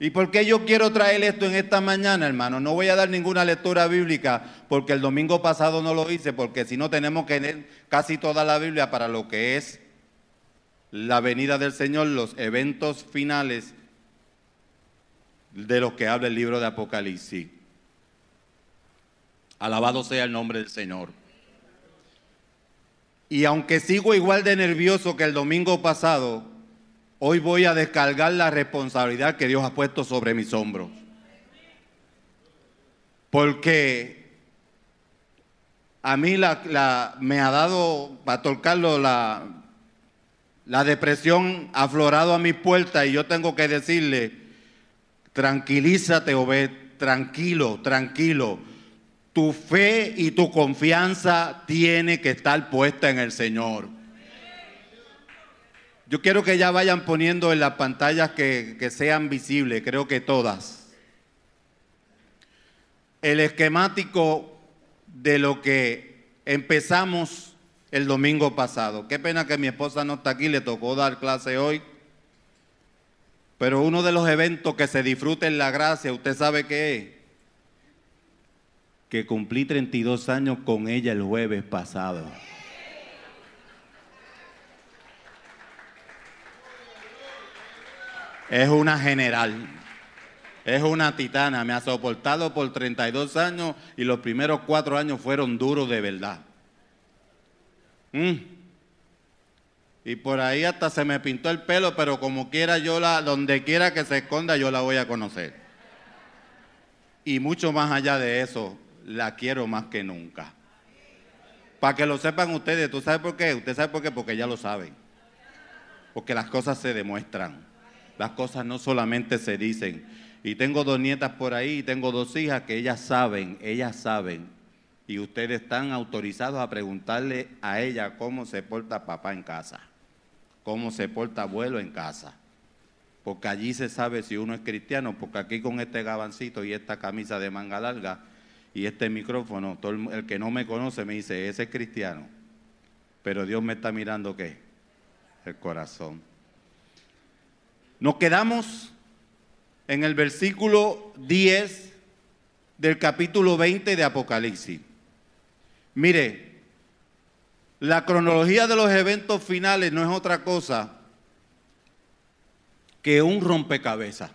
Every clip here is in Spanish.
¿Y por qué yo quiero traer esto en esta mañana, hermano? No voy a dar ninguna lectura bíblica porque el domingo pasado no lo hice, porque si no tenemos que leer casi toda la Biblia para lo que es la venida del Señor, los eventos finales de los que habla el libro de Apocalipsis. Alabado sea el nombre del Señor. Y aunque sigo igual de nervioso que el domingo pasado, hoy voy a descargar la responsabilidad que Dios ha puesto sobre mis hombros. Porque a mí me ha dado, Pastor Carlos, la, la depresión ha aflorado a mi puerta y yo tengo que decirle, tranquilízate, Obed, tranquilo, tranquilo tu fe y tu confianza tiene que estar puesta en el Señor. Yo quiero que ya vayan poniendo en las pantallas que, que sean visibles, creo que todas. El esquemático de lo que empezamos el domingo pasado. Qué pena que mi esposa no está aquí, le tocó dar clase hoy. Pero uno de los eventos que se disfruta en la gracia, usted sabe qué es que cumplí 32 años con ella el jueves pasado. Es una general, es una titana, me ha soportado por 32 años y los primeros cuatro años fueron duros de verdad. Mm. Y por ahí hasta se me pintó el pelo, pero como quiera yo la, donde quiera que se esconda, yo la voy a conocer. Y mucho más allá de eso, la quiero más que nunca. Para que lo sepan ustedes, ¿tú sabes por qué? Usted sabe por qué, porque ya lo saben. Porque las cosas se demuestran. Las cosas no solamente se dicen. Y tengo dos nietas por ahí y tengo dos hijas que ellas saben, ellas saben. Y ustedes están autorizados a preguntarle a ella cómo se porta papá en casa, cómo se porta abuelo en casa. Porque allí se sabe si uno es cristiano, porque aquí con este gabancito y esta camisa de manga larga, y este micrófono, todo el, que no me conoce me dice, ese es cristiano. Pero Dios me está mirando qué? El corazón. Nos quedamos en el versículo 10 del capítulo 20 de Apocalipsis. Mire, la cronología de los eventos finales no es otra cosa que un rompecabezas.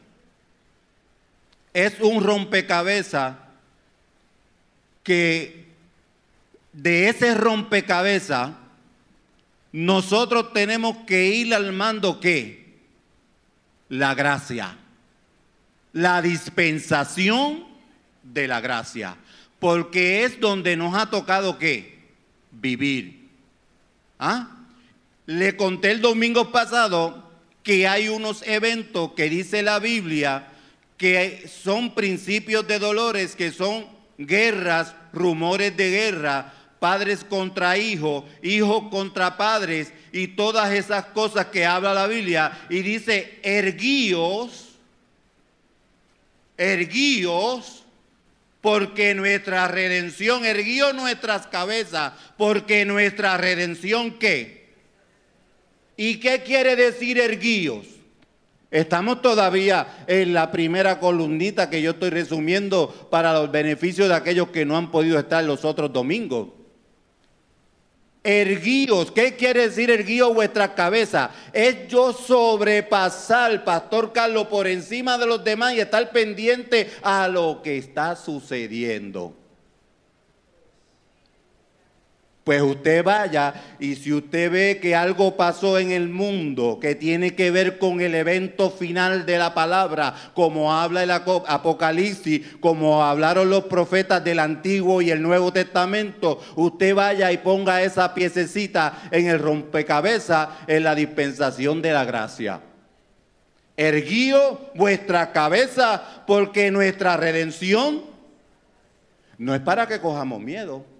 Es un rompecabezas que de ese rompecabezas nosotros tenemos que ir al mando qué? La gracia. La dispensación de la gracia. Porque es donde nos ha tocado qué? Vivir. ¿Ah? Le conté el domingo pasado que hay unos eventos que dice la Biblia que son principios de dolores que son guerras, rumores de guerra, padres contra hijos, hijos contra padres y todas esas cosas que habla la Biblia. Y dice, erguíos, erguíos, porque nuestra redención, erguíos nuestras cabezas, porque nuestra redención qué. ¿Y qué quiere decir erguíos? Estamos todavía en la primera columnita que yo estoy resumiendo para los beneficios de aquellos que no han podido estar los otros domingos. Erguíos, ¿qué quiere decir erguíos vuestra cabeza? Es yo sobrepasar, Pastor Carlos, por encima de los demás y estar pendiente a lo que está sucediendo. Pues usted vaya y si usted ve que algo pasó en el mundo que tiene que ver con el evento final de la palabra, como habla el Apocalipsis, como hablaron los profetas del Antiguo y el Nuevo Testamento, usted vaya y ponga esa piececita en el rompecabezas en la dispensación de la gracia. Erguío vuestra cabeza porque nuestra redención no es para que cojamos miedo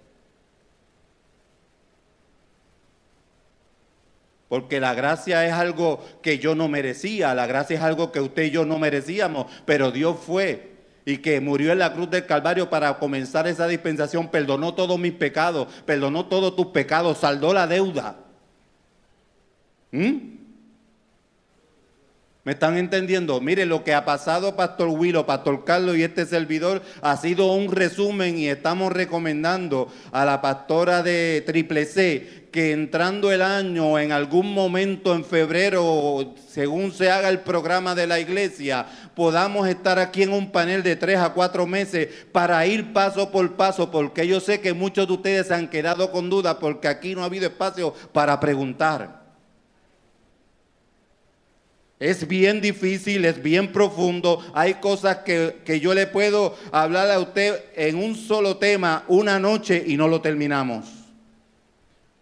Porque la gracia es algo que yo no merecía, la gracia es algo que usted y yo no merecíamos, pero Dios fue y que murió en la cruz del Calvario para comenzar esa dispensación, perdonó todos mis pecados, perdonó todos tus pecados, saldó la deuda. ¿Mm? ¿Me están entendiendo? Mire, lo que ha pasado, Pastor Willo, Pastor Carlos y este servidor ha sido un resumen y estamos recomendando a la pastora de Triple C que entrando el año, en algún momento en febrero, según se haga el programa de la iglesia, podamos estar aquí en un panel de tres a cuatro meses para ir paso por paso, porque yo sé que muchos de ustedes han quedado con dudas porque aquí no ha habido espacio para preguntar. Es bien difícil, es bien profundo. Hay cosas que, que, yo le puedo hablar a usted en un solo tema una noche y no lo terminamos.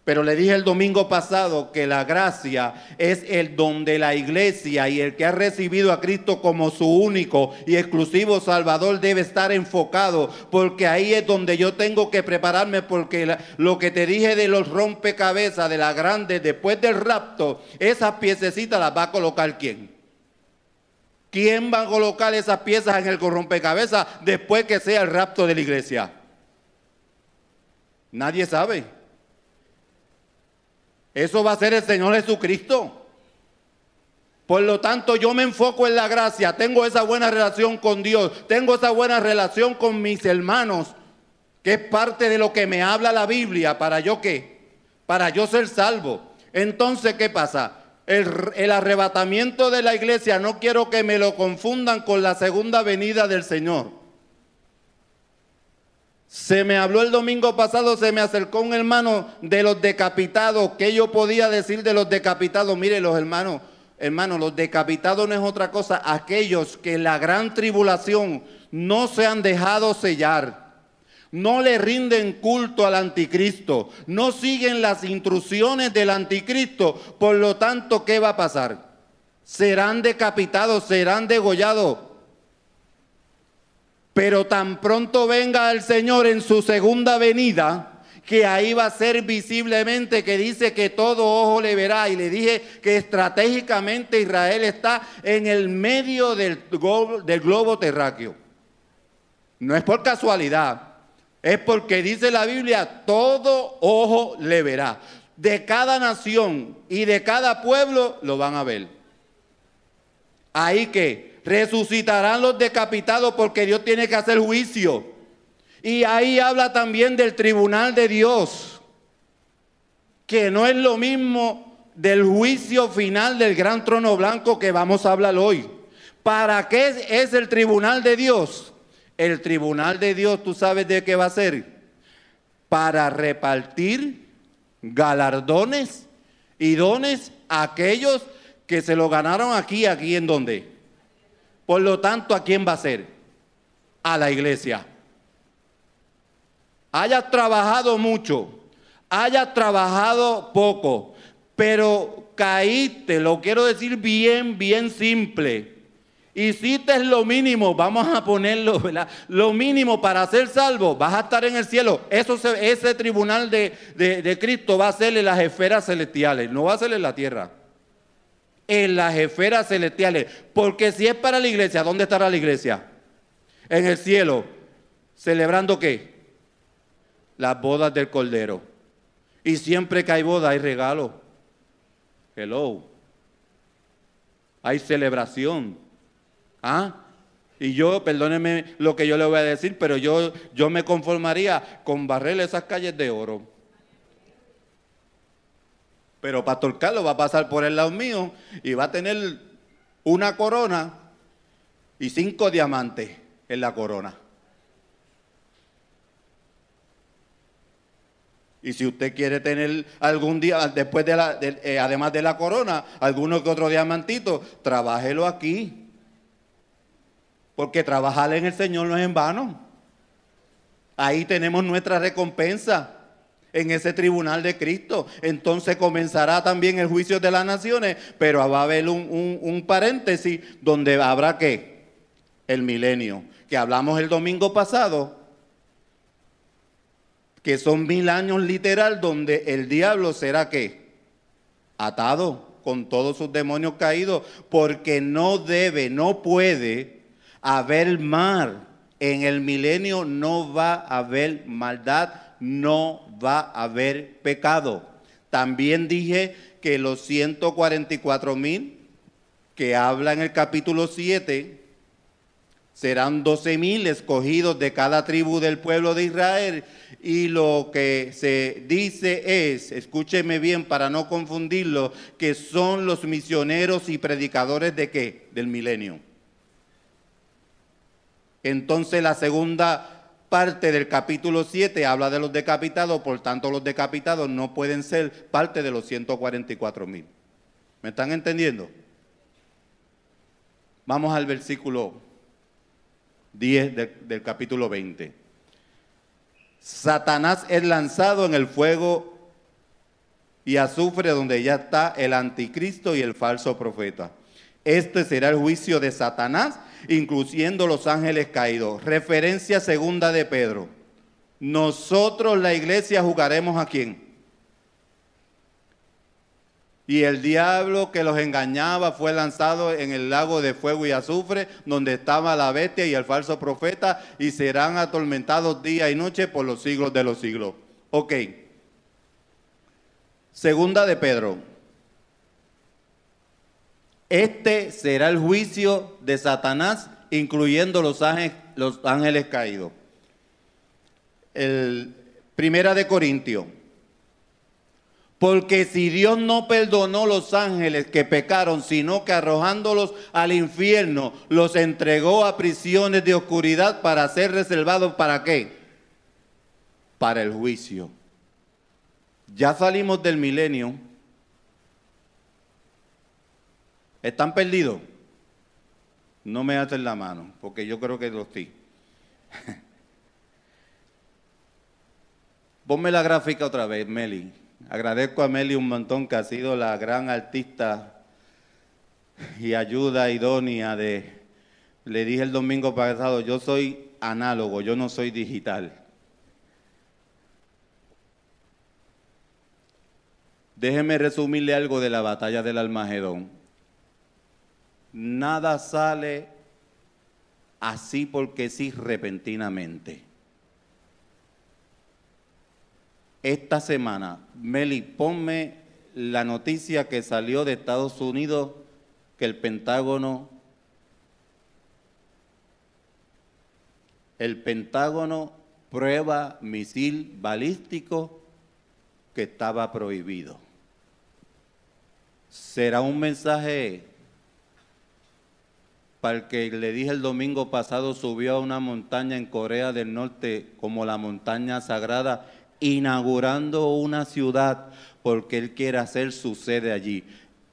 Pero le dije el domingo pasado que la gracia es el don de la iglesia y el que ha recibido a Cristo como su único y exclusivo Salvador debe estar enfocado porque ahí es donde yo tengo que prepararme porque lo que te dije de los rompecabezas, de la grande, después del rapto, esas piececitas las va a colocar quién. ¿Quién va a colocar esas piezas en el rompecabezas después que sea el rapto de la iglesia? Nadie sabe. Eso va a ser el Señor Jesucristo. Por lo tanto, yo me enfoco en la gracia, tengo esa buena relación con Dios, tengo esa buena relación con mis hermanos, que es parte de lo que me habla la Biblia, para yo qué, para yo ser salvo. Entonces, ¿qué pasa? El, el, arrebatamiento de la iglesia no quiero que me lo confundan con la segunda venida del Señor. Se me habló el domingo pasado, se me acercó un hermano de los decapitados. ¿Qué yo podía decir de los decapitados? Mire, los hermanos, hermanos, los decapitados no es otra cosa. Aquellos que en la gran tribulación no se han dejado sellar, no le rinden culto al anticristo, no siguen las instrucciones del anticristo. Por lo tanto, ¿qué va a pasar? Serán decapitados, serán degollados pero tan pronto venga el Señor en su segunda venida, que ahí va a ser visiblemente que dice que todo ojo le verá. Y le dije que estratégicamente Israel está en el medio del globo, del globo terráqueo. No es por casualidad, es porque dice la Biblia, todo ojo le verá. De cada nación y de cada pueblo lo van a ver. Ahí que resucitarán los decapitados porque Dios tiene que hacer juicio. Y ahí habla también del tribunal de Dios, que no es lo mismo del juicio final del gran trono blanco que vamos a hablar hoy. ¿Para qué es el tribunal de Dios? El tribunal de Dios, tú sabes de qué va a ser. Para repartir galardones y dones a aquellos que se lo ganaron aquí, aquí en donde por lo tanto, ¿a quién va a ser? A la iglesia. Hayas trabajado mucho, hayas trabajado poco, pero caíste, lo quiero decir bien, bien simple. Hiciste lo mínimo, vamos a ponerlo, ¿verdad? Lo mínimo para ser salvo, vas a estar en el cielo. Eso ese tribunal de, de Cristo va a ser en las esferas celestiales, no va a ser en la tierra en las esferas celestiales. Porque si es para la iglesia, ¿dónde estará la iglesia? En el cielo. ¿Celebrando qué? Las bodas del Cordero. Y siempre que hay boda hay regalo. Hello. Hay celebración. ¿Ah? Y yo, perdóneme lo que yo le voy a decir, pero yo, yo me conformaría con barrer esas calles de oro. Pero Pastor Carlos va a pasar por el lado mío y va a tener una corona y cinco diamantes en la corona. Y si usted quiere tener algún día, después de la, eh, además de la corona, alguno que otro diamantito, trabájelo aquí. Porque trabajar en el Señor no es en vano. Ahí tenemos nuestra recompensa en ese tribunal de Cristo. Entonces comenzará también el juicio de las naciones, pero va a haber un, paréntesis donde habrá que el milenio, que hablamos el domingo pasado, que son mil años literal donde el diablo será que atado con todos sus demonios caídos, porque no debe, no puede haber mal. En el milenio no va a haber maldad no va a haber pecado. También dije que los 144 mil que habla en el capítulo 7, serán doce mil escogidos de cada tribu del pueblo de Israel. Y lo que se dice es, escúcheme bien para no confundirlo, que son los misioneros y predicadores de qué? Del milenio. Entonces la segunda parte del capítulo 7 habla de los decapitados, por tanto los decapitados no pueden ser parte de los 144 mil. ¿Me están entendiendo? Vamos al versículo 10 del, capítulo 20. Satanás es lanzado en el fuego y azufre donde ya está el anticristo y el falso profeta. Este será el juicio de Satanás, incluyendo los ángeles caídos. Referencia segunda de Pedro. Nosotros, la iglesia, jugaremos a quién? Y el diablo que los engañaba fue lanzado en el lago de fuego y azufre, donde estaba la bestia y el falso profeta, y serán atormentados día y noche por los siglos de los siglos. Ok. Segunda de Pedro. Este será el juicio de Satanás, incluyendo los ángeles, los ángeles caídos. El, primera de Corintios. Porque si Dios no perdonó los ángeles que pecaron, sino que arrojándolos al infierno, los entregó a prisiones de oscuridad para ser reservados para qué? Para el juicio. Ya salimos del milenio. ¿Están perdidos? No me hacen la mano, porque yo creo que lo estoy. Ponme la gráfica otra vez, Meli. Agradezco a Meli un montón que ha sido la gran artista y ayuda idónea de... Le dije el domingo pasado, yo soy análogo, yo no soy digital. Déjeme resumirle algo de la batalla del Almagedón. Nada sale así porque sí repentinamente. esta semana. Meli, ponme la noticia que salió de Estados Unidos que el Pentágono, el Pentágono prueba misil balístico que estaba prohibido. ¿Será un mensaje para el que le dije el domingo pasado subió a una montaña en Corea del Norte como la montaña sagrada inaugurando una ciudad porque él quiere hacer su sede allí.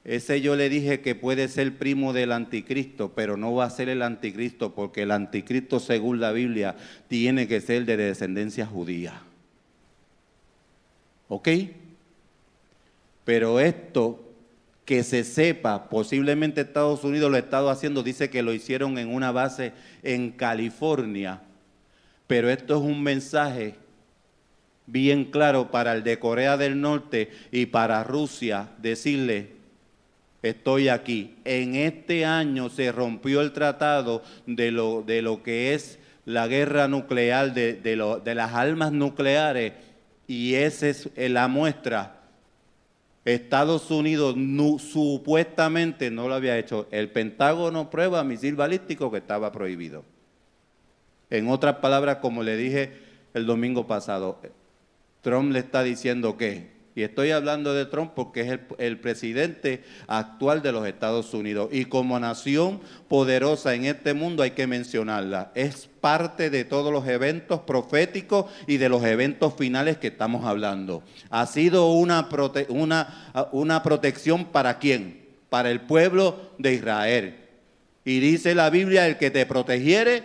Ese yo le dije que puede ser primo del anticristo, pero no va a ser el anticristo porque el anticristo según la Biblia tiene que ser de descendencia judía. ¿Ok? Pero esto que se sepa, posiblemente Estados Unidos lo ha estado haciendo, dice que lo hicieron en una base en California, pero esto es un mensaje bien claro para el de Corea del Norte y para Rusia decirle, estoy aquí. En este año se rompió el tratado de lo, de lo que es la guerra nuclear, de, de, las armas nucleares, y esa es la muestra. Estados Unidos supuestamente no lo había hecho. El Pentágono prueba misil balístico que estaba prohibido. En otras palabras, como le dije el domingo pasado, Trump le está diciendo que, y estoy hablando de Trump porque es el, presidente actual de los Estados Unidos, y como nación poderosa en este mundo hay que mencionarla, es parte de todos los eventos proféticos y de los eventos finales que estamos hablando. Ha sido una, una, una protección para quién? Para el pueblo de Israel. Y dice la Biblia, el que te protegiere,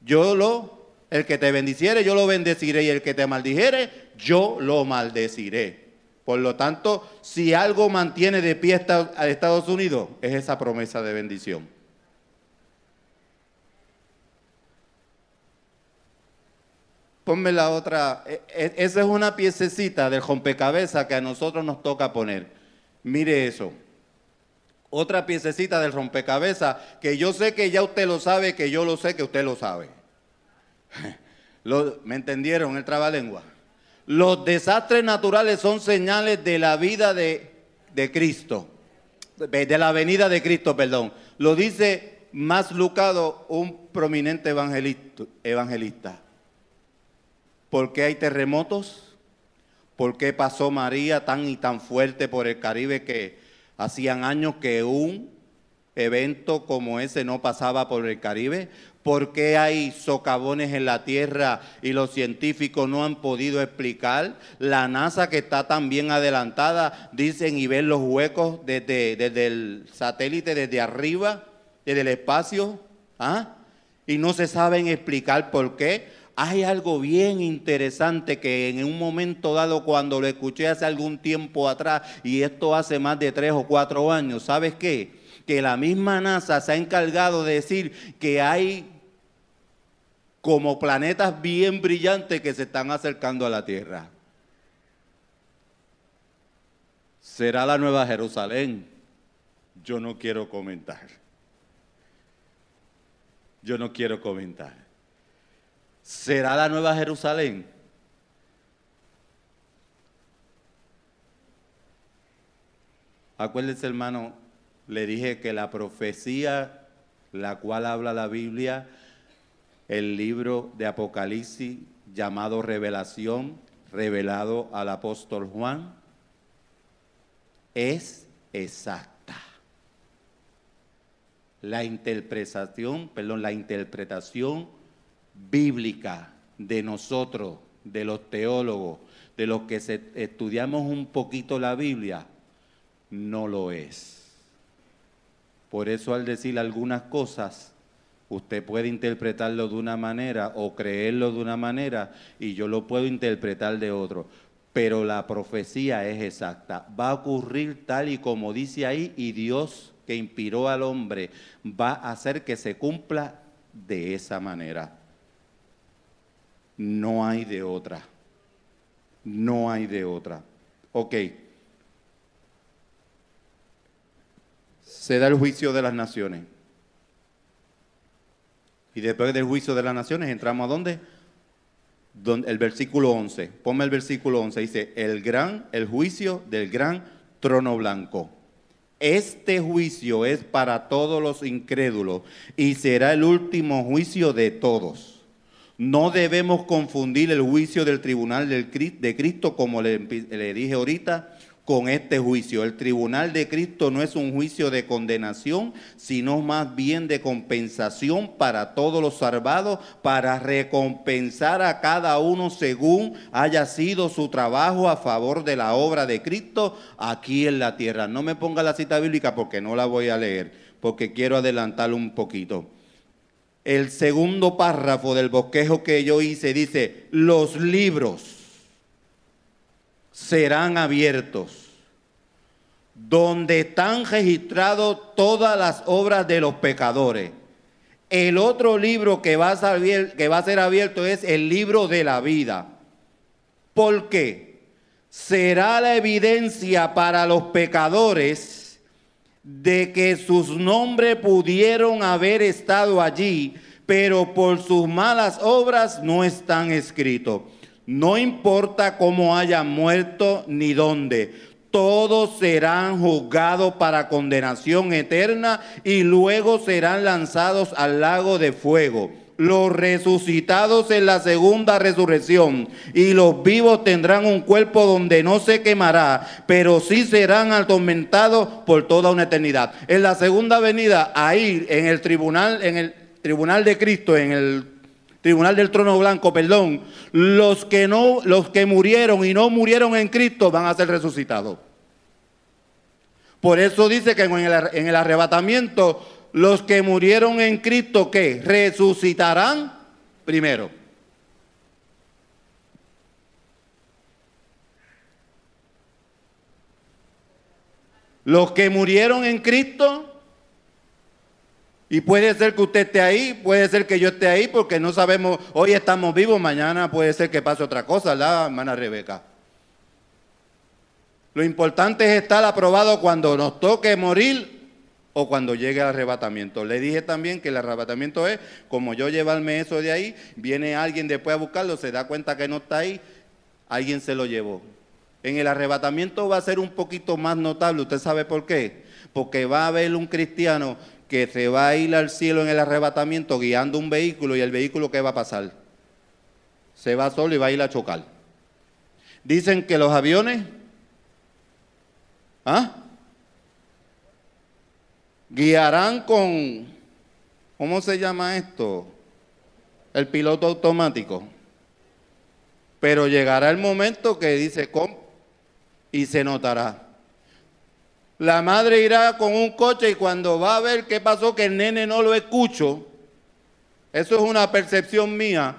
yo lo el que te bendiciere, yo lo bendeciré, y el que te maldijere, yo lo maldeciré. Por lo tanto, si algo mantiene de pie a Estados Unidos, es esa promesa de bendición. Ponme la otra. E, e, esa es una piececita del rompecabezas que a nosotros nos toca poner. Mire eso. Otra piececita del rompecabezas que yo sé que ya usted lo sabe, que yo lo sé que usted lo sabe. ¿Me entendieron el trabalengua? Los desastres naturales son señales de la vida de, Cristo. de la venida de Cristo, perdón. Lo dice más Lucado, un prominente evangelista. evangelista. ¿Por qué hay terremotos? ¿Por qué pasó María tan y tan fuerte por el Caribe que hacían años que un evento como ese no pasaba por el Caribe? ¿Por qué hay socavones en la Tierra y los científicos no han podido explicar? La NASA que está tan bien adelantada, dicen y ven los huecos desde, desde el satélite, desde arriba, desde el espacio, ¿ah? y no se saben explicar por qué. Hay algo bien interesante que en un momento dado cuando lo escuché hace algún tiempo atrás, y esto hace más de tres o cuatro años, ¿sabes qué? Que la misma NASA se ha encargado de decir que hay como planetas bien brillantes que se están acercando a la Tierra. ¿Será la Nueva Jerusalén? Yo no quiero comentar. Yo no quiero comentar. ¿Será la Nueva Jerusalén? Acuérdense, hermano, le dije que la profecía, la cual habla la Biblia, el libro de Apocalipsis llamado Revelación, revelado al apóstol Juan, es exacta. La interpretación, perdón, la interpretación bíblica de nosotros, de los teólogos, de los que estudiamos un poquito la Biblia, no lo es. Por eso al decir algunas cosas, Usted puede interpretarlo de una manera o creerlo de una manera y yo lo puedo interpretar de otro. Pero la profecía es exacta. Va a ocurrir tal y como dice ahí y Dios que inspiró al hombre va a hacer que se cumpla de esa manera. No hay de otra. No hay de otra. Ok. Se da el juicio de las naciones. Y después del juicio de las naciones entramos a dónde? el versículo 11. Ponme el versículo 11. Dice, el gran, el juicio del gran trono blanco. Este juicio es para todos los incrédulos y será el último juicio de todos. No debemos confundir el juicio del tribunal de Cristo, como le, le dije ahorita, con este juicio. El tribunal de Cristo no es un juicio de condenación, sino más bien de compensación para todos los salvados, para recompensar a cada uno según haya sido su trabajo a favor de la obra de Cristo aquí en la tierra. No me ponga la cita bíblica porque no la voy a leer, porque quiero adelantarlo un poquito. El segundo párrafo del bosquejo que yo hice dice, los libros serán abiertos, donde están registradas todas las obras de los pecadores. El otro libro que va, a ser, que va a ser abierto es el libro de la vida. ¿Por qué? Será la evidencia para los pecadores de que sus nombres pudieron haber estado allí, pero por sus malas obras no están escritos. No importa cómo hayan muerto ni dónde, todos serán juzgados para condenación eterna y luego serán lanzados al lago de fuego. Los resucitados en la segunda resurrección y los vivos tendrán un cuerpo donde no se quemará, pero sí serán atormentados por toda una eternidad. En la segunda venida, ahí en el tribunal, en el tribunal de Cristo, en el tribunal del trono blanco, perdón, los que no, los que murieron y no murieron en Cristo van a ser resucitados. Por eso dice que en el, en el arrebatamiento, los que murieron en Cristo, ¿qué? Resucitarán primero. Los que murieron en Cristo y puede ser que usted esté ahí, puede ser que yo esté ahí, porque no sabemos, hoy estamos vivos, mañana puede ser que pase otra cosa, la hermana Rebeca. Lo importante es estar aprobado cuando nos toque morir o cuando llegue el arrebatamiento. Le dije también que el arrebatamiento es, como yo llevarme eso de ahí, viene alguien después a buscarlo, se da cuenta que no está ahí, alguien se lo llevó. En el arrebatamiento va a ser un poquito más notable, ¿usted sabe por qué? Porque va a haber un cristiano que se va a ir al cielo en el arrebatamiento guiando un vehículo y el vehículo ¿qué va a pasar? Se va solo y va a ir a chocar. Dicen que los aviones ¿ah? guiarán con, ¿cómo se llama esto? El piloto automático. Pero llegará el momento que dice, ¿cómo? y se notará. La madre irá con un coche y cuando va a ver qué pasó, que el nene no lo escucho, eso es una percepción mía.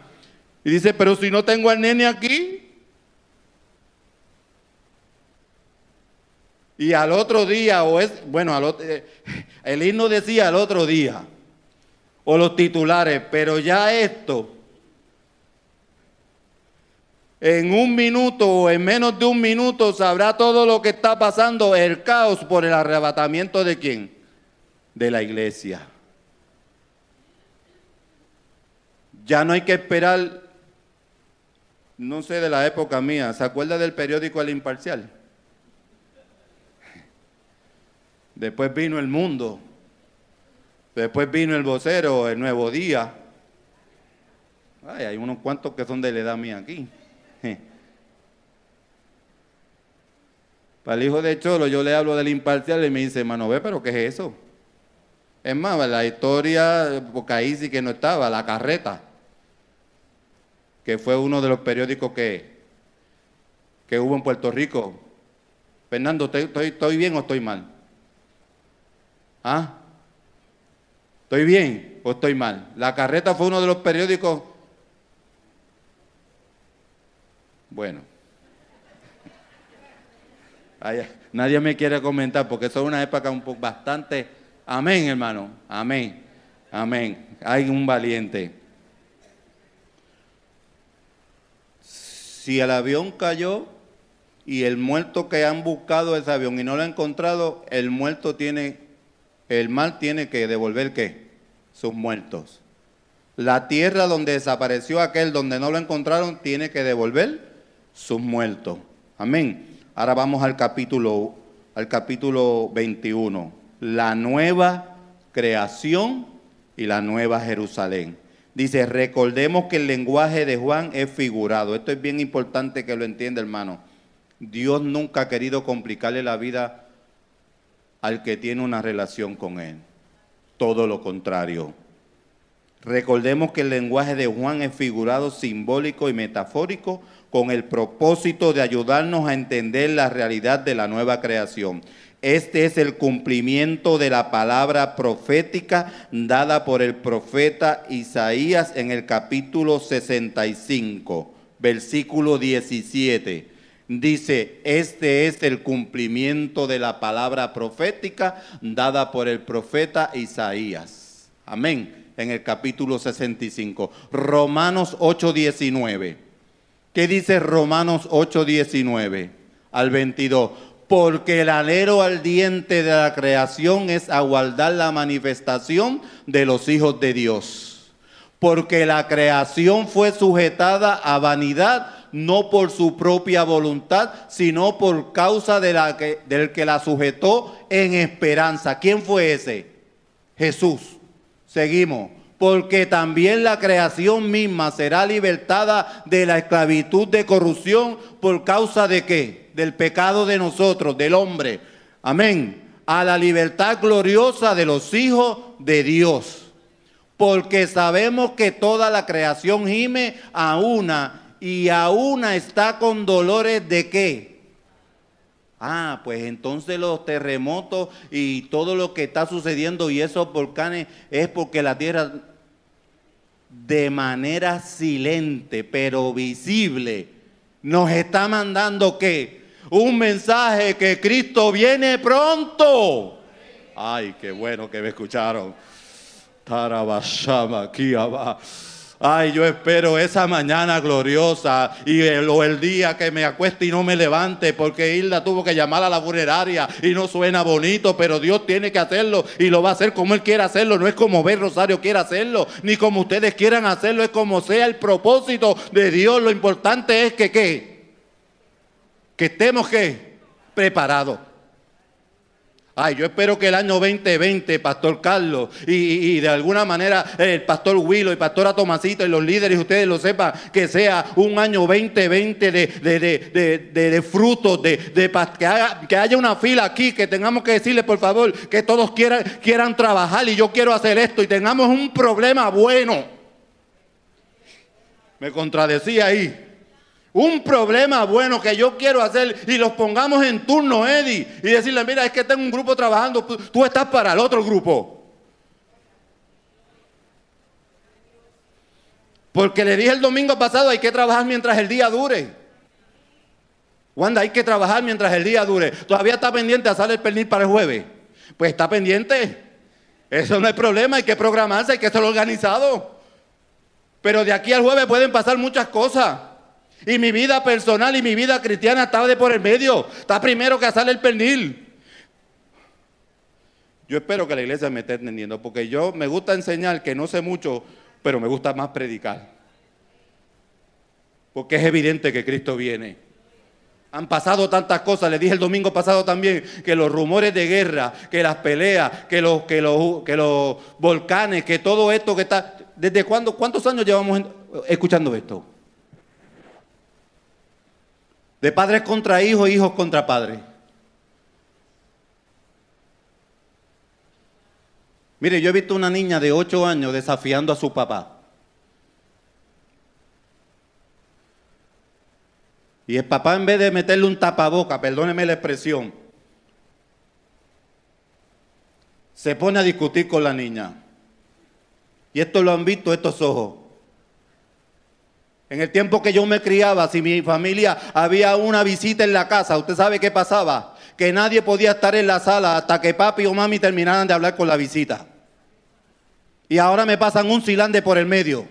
Y dice, pero si no tengo al nene aquí. Y al otro día, o es, bueno, al otro, eh, el himno decía al otro día, o los titulares, pero ya esto en un minuto o en menos de un minuto sabrá todo lo que está pasando, el caos por el arrebatamiento de quién? De la iglesia. Ya no hay que esperar, no sé de la época mía, ¿se acuerda del periódico El Imparcial? Después vino El Mundo, después vino El Vocero, El Nuevo Día. Ay, hay unos cuantos que son de la edad mía aquí. Para el hijo de Cholo yo le hablo del imparcial y me dice, hermano, ve, pero ¿qué es eso? Es más, la historia, porque ahí sí que no estaba, la carreta, que fue uno de los periódicos que, que hubo en Puerto Rico. Fernando, ¿estoy, estoy bien o estoy mal? ¿Ah? ¿Estoy bien o estoy mal? La carreta fue uno de los periódicos Bueno. Nadie me quiere comentar porque eso es una época un poco bastante... Amén, hermano. Amén. Amén. Hay un valiente. Si el avión cayó y el muerto que han buscado ese avión y no lo han encontrado, el muerto tiene, el mal tiene que devolver qué? Sus muertos. La tierra donde desapareció aquel, donde no lo encontraron, tiene que devolver sus muertos. Amén. Ahora vamos al capítulo, al capítulo 21. La nueva creación y la nueva Jerusalén. Dice, recordemos que el lenguaje de Juan es figurado. Esto es bien importante que lo entienda, hermano. Dios nunca ha querido complicarle la vida al que tiene una relación con Él. Todo lo contrario. Recordemos que el lenguaje de Juan es figurado, simbólico y metafórico con el propósito de ayudarnos a entender la realidad de la nueva creación. Este es el cumplimiento de la palabra profética dada por el profeta Isaías en el capítulo 65, versículo 17. Dice, este es el cumplimiento de la palabra profética dada por el profeta Isaías. Amén. En el capítulo 65. Romanos 8, 19. ¿Qué dice Romanos 8, 19 al 22? Porque el alero al diente de la creación es aguardar la manifestación de los hijos de Dios. Porque la creación fue sujetada a vanidad, no por su propia voluntad, sino por causa de la que, del que la sujetó en esperanza. ¿Quién fue ese? Jesús. Seguimos porque también la creación misma será libertada de la esclavitud de corrupción por causa de qué? Del pecado de nosotros, del hombre. Amén. A la libertad gloriosa de los hijos de Dios. Porque sabemos que toda la creación gime a una y a una está con dolores de qué? Ah, pues entonces los terremotos y todo lo que está sucediendo y esos volcanes es porque la tierra de manera silente, pero visible, nos está mandando que un mensaje que Cristo viene pronto. Ay, qué bueno que me escucharon. Tarabashama, Ay, yo espero esa mañana gloriosa y el, o el día que me acueste y no me levante porque Hilda tuvo que llamar a la funeraria y no suena bonito, pero Dios tiene que hacerlo y lo va a hacer como Él quiera hacerlo. No es como ver Rosario quiera hacerlo, ni como ustedes quieran hacerlo, es como sea el propósito de Dios. Lo importante es que ¿qué? Que estemos ¿qué? Preparados. Ay, yo espero que el año 2020, Pastor Carlos, y, de alguna manera el Pastor Willo y Pastora Tomasito y los líderes, ustedes lo sepan, que sea un año 2020 de, de, de, de frutos, de, que, haya, que haya una fila aquí, que tengamos que decirle, por favor, que todos quieran, quieran trabajar y yo quiero hacer esto y tengamos un problema bueno. Me contradecía ahí un problema bueno que yo quiero hacer y los pongamos en turno, Eddie, y decirle, mira, es que tengo un grupo trabajando, tú estás para el otro grupo. Porque le dije el domingo pasado, hay que trabajar mientras el día dure. Wanda, hay que trabajar mientras el día dure. Todavía está pendiente a salir el pernil para el jueves. Pues está pendiente. Eso no es problema, hay que programarse, hay que estar organizado. Pero de aquí al jueves pueden pasar muchas cosas. Y mi vida personal y mi vida cristiana está de por el medio. Está primero que sale el pernil. Yo espero que la iglesia me esté entendiendo, porque yo me gusta enseñar que no sé mucho, pero me gusta más predicar. Porque es evidente que Cristo viene. Han pasado tantas cosas, le dije el domingo pasado también, que los rumores de guerra, que las peleas, que los, que los, que los volcanes, que todo esto que está... ¿Desde cuándo, cuántos años llevamos escuchando esto? De padres contra hijos, hijos contra padres. Mire, yo he visto una niña de 8 años desafiando a su papá. Y el papá en vez de meterle un tapaboca, perdóneme la expresión, se pone a discutir con la niña. Y esto lo han visto estos ojos. En el tiempo que yo me criaba, si mi familia había una visita en la casa, ¿usted sabe qué pasaba? Que nadie podía estar en la sala hasta que papi o mami terminaran de hablar con la visita. Y ahora me pasan un silande por el medio.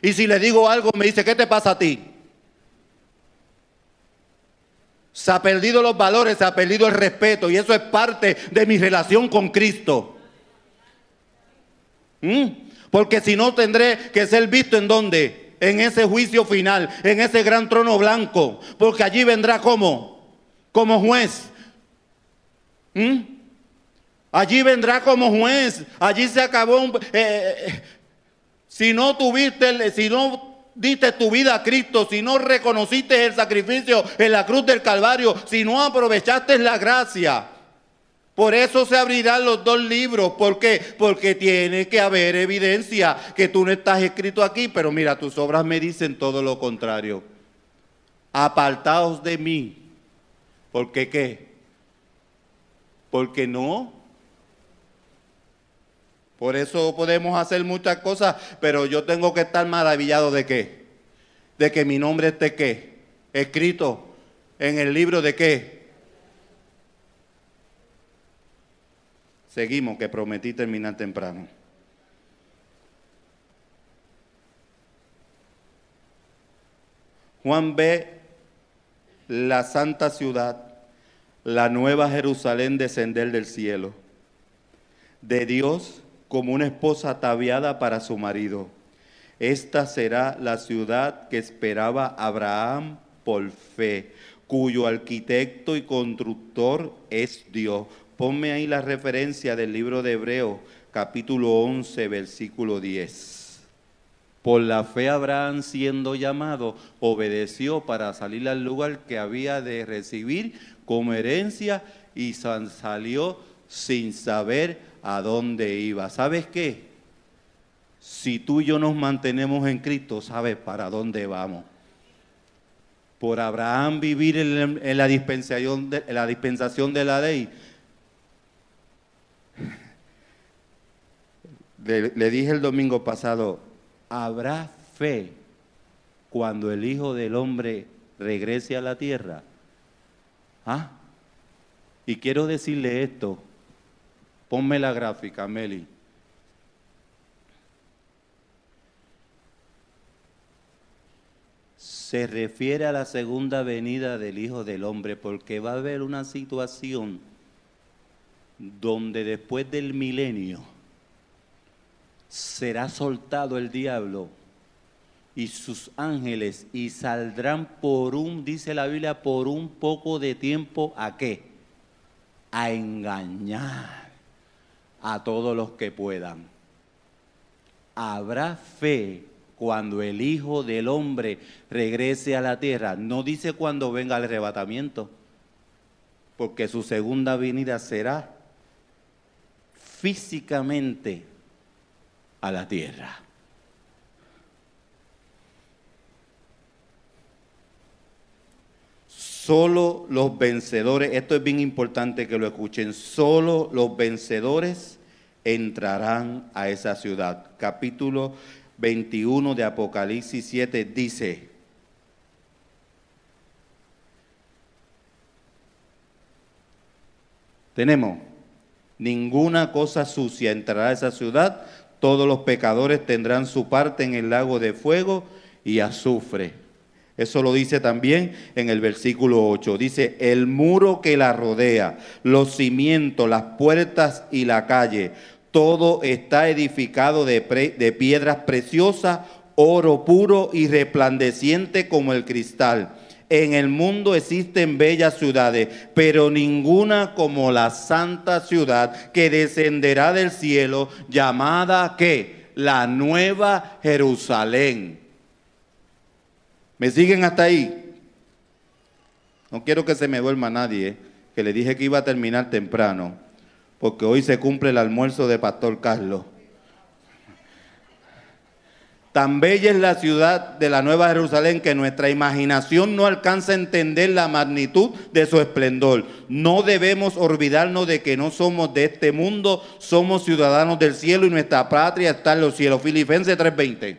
Y si le digo algo, me dice, ¿qué te pasa a ti? Se ha perdido los valores, se ha perdido el respeto y eso es parte de mi relación con Cristo. ¿Mm? Porque si no tendré que ser visto en donde? En ese juicio final, en ese gran trono blanco, porque allí vendrá como, como juez. ¿Mm? Allí vendrá como juez, allí se acabó. Un, eh, eh, si no tuviste, si no diste tu vida a Cristo, si no reconociste el sacrificio en la cruz del Calvario, si no aprovechaste la gracia, por eso se abrirán los dos libros. ¿Por qué? Porque tiene que haber evidencia que tú no estás escrito aquí, pero mira, tus obras me dicen todo lo contrario. Apartaos de mí. ¿Por qué qué? Porque no. Por eso podemos hacer muchas cosas, pero yo tengo que estar maravillado de qué? De que mi nombre esté qué? Escrito en el libro de qué? Seguimos, que prometí terminar temprano. Juan ve la santa ciudad, la nueva Jerusalén descender del cielo, de Dios como una esposa ataviada para su marido. Esta será la ciudad que esperaba Abraham por fe, cuyo arquitecto y constructor es Dios. Ponme ahí la referencia del libro de Hebreo, capítulo 11, versículo 10. Por la fe Abraham siendo llamado, obedeció para salir al lugar que había de recibir como herencia y salió sin saber a dónde iba. ¿Sabes qué? Si tú y yo nos mantenemos en Cristo, sabes para dónde vamos. Por Abraham vivir en la dispensación de, en la, dispensación de la ley, le, dije el domingo pasado, ¿habrá fe cuando el Hijo del Hombre regrese a la tierra? ¿Ah? Y quiero decirle esto, ponme la gráfica, Meli. Se refiere a la segunda venida del Hijo del Hombre porque va a haber una situación donde después del milenio será soltado el diablo y sus ángeles y saldrán por un, dice la Biblia, por un poco de tiempo a qué? a engañar a todos los que puedan. Habrá fe cuando el Hijo del Hombre regrese a la tierra. No dice cuando venga el arrebatamiento, porque su segunda venida será físicamente a la tierra. Solo los vencedores, esto es bien importante que lo escuchen, solo los vencedores entrarán a esa ciudad. Capítulo 21 de Apocalipsis 7 dice, tenemos, ninguna cosa sucia entrará a esa ciudad, todos los pecadores tendrán su parte en el lago de fuego y azufre. Eso lo dice también en el versículo 8. Dice, el muro que la rodea, los cimientos, las puertas y la calle, todo está edificado de, de piedras preciosas, oro puro y resplandeciente como el cristal. En el mundo existen bellas ciudades, pero ninguna como la santa ciudad que descenderá del cielo, llamada que la nueva Jerusalén. ¿Me siguen hasta ahí? No quiero que se me duerma nadie, que le dije que iba a terminar temprano porque hoy se cumple el almuerzo de Pastor Carlos. Tan bella es la ciudad de la Nueva Jerusalén que nuestra imaginación no alcanza a entender la magnitud de su esplendor. No debemos olvidarnos de que no somos de este mundo, somos ciudadanos del cielo y nuestra patria está en los cielos. Filipenses 3:20.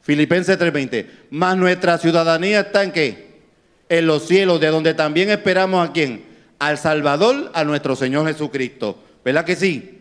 Filipenses 3:20. Más nuestra ciudadanía está en qué? En los cielos, de donde también esperamos a quién? al Salvador, a nuestro Señor Jesucristo. ¿Verdad que sí?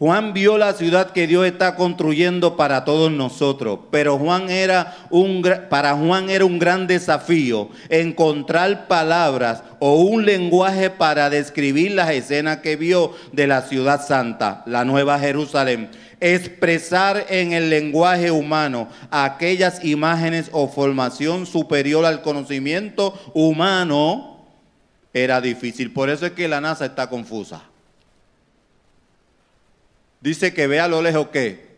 Juan vio la ciudad que Dios está construyendo para todos nosotros, pero Juan era un, para Juan era un gran desafío encontrar palabras o un lenguaje para describir las escenas que vio de la ciudad santa, la Nueva Jerusalén expresar en el lenguaje humano aquellas imágenes o formación superior al conocimiento humano era difícil. Por eso es que la NASA está confusa. Dice que ve a lo lejos qué.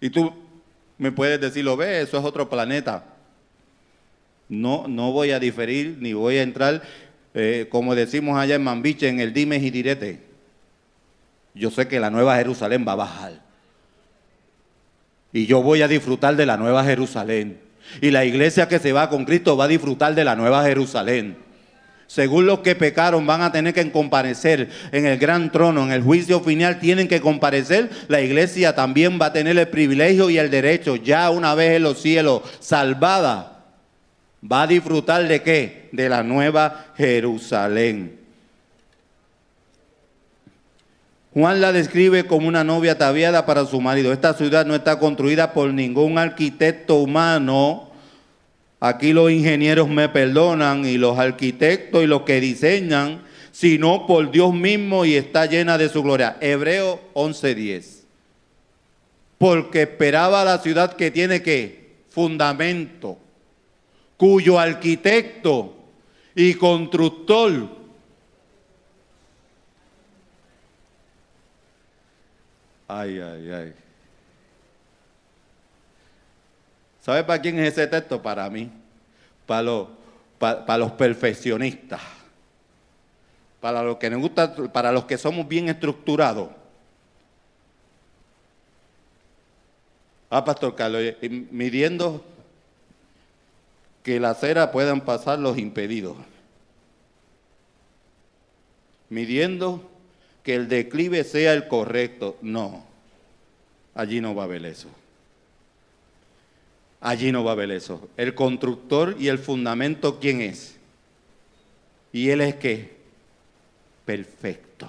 Y tú me puedes decir, lo ve, eso es otro planeta. No, no voy a diferir ni voy a entrar, eh, como decimos allá en Mambiche, en el dimes y direte. Yo sé que la nueva Jerusalén va a bajar. Y yo voy a disfrutar de la nueva Jerusalén. Y la iglesia que se va con Cristo va a disfrutar de la nueva Jerusalén. Según los que pecaron van a tener que comparecer en el gran trono, en el juicio final tienen que comparecer. La iglesia también va a tener el privilegio y el derecho, ya una vez en los cielos, salvada, va a disfrutar de qué? De la nueva Jerusalén. Juan la describe como una novia ataviada para su marido. Esta ciudad no está construida por ningún arquitecto humano. Aquí los ingenieros me perdonan y los arquitectos y los que diseñan, sino por Dios mismo y está llena de su gloria. Hebreo 11:10. Porque esperaba la ciudad que tiene que fundamento, cuyo arquitecto y constructor Ay, ay, ay. ¿Sabe para quién es ese texto? Para mí. Para los, perfeccionistas. Para los que nos gusta, para los que somos bien estructurados. Ah, Pastor Carlos, midiendo que la acera puedan pasar los impedidos. Midiendo que el declive sea el correcto. No, allí no va a haber eso. Allí no va a haber eso. El constructor y el fundamento, ¿quién es? Y él es qué? Perfecto.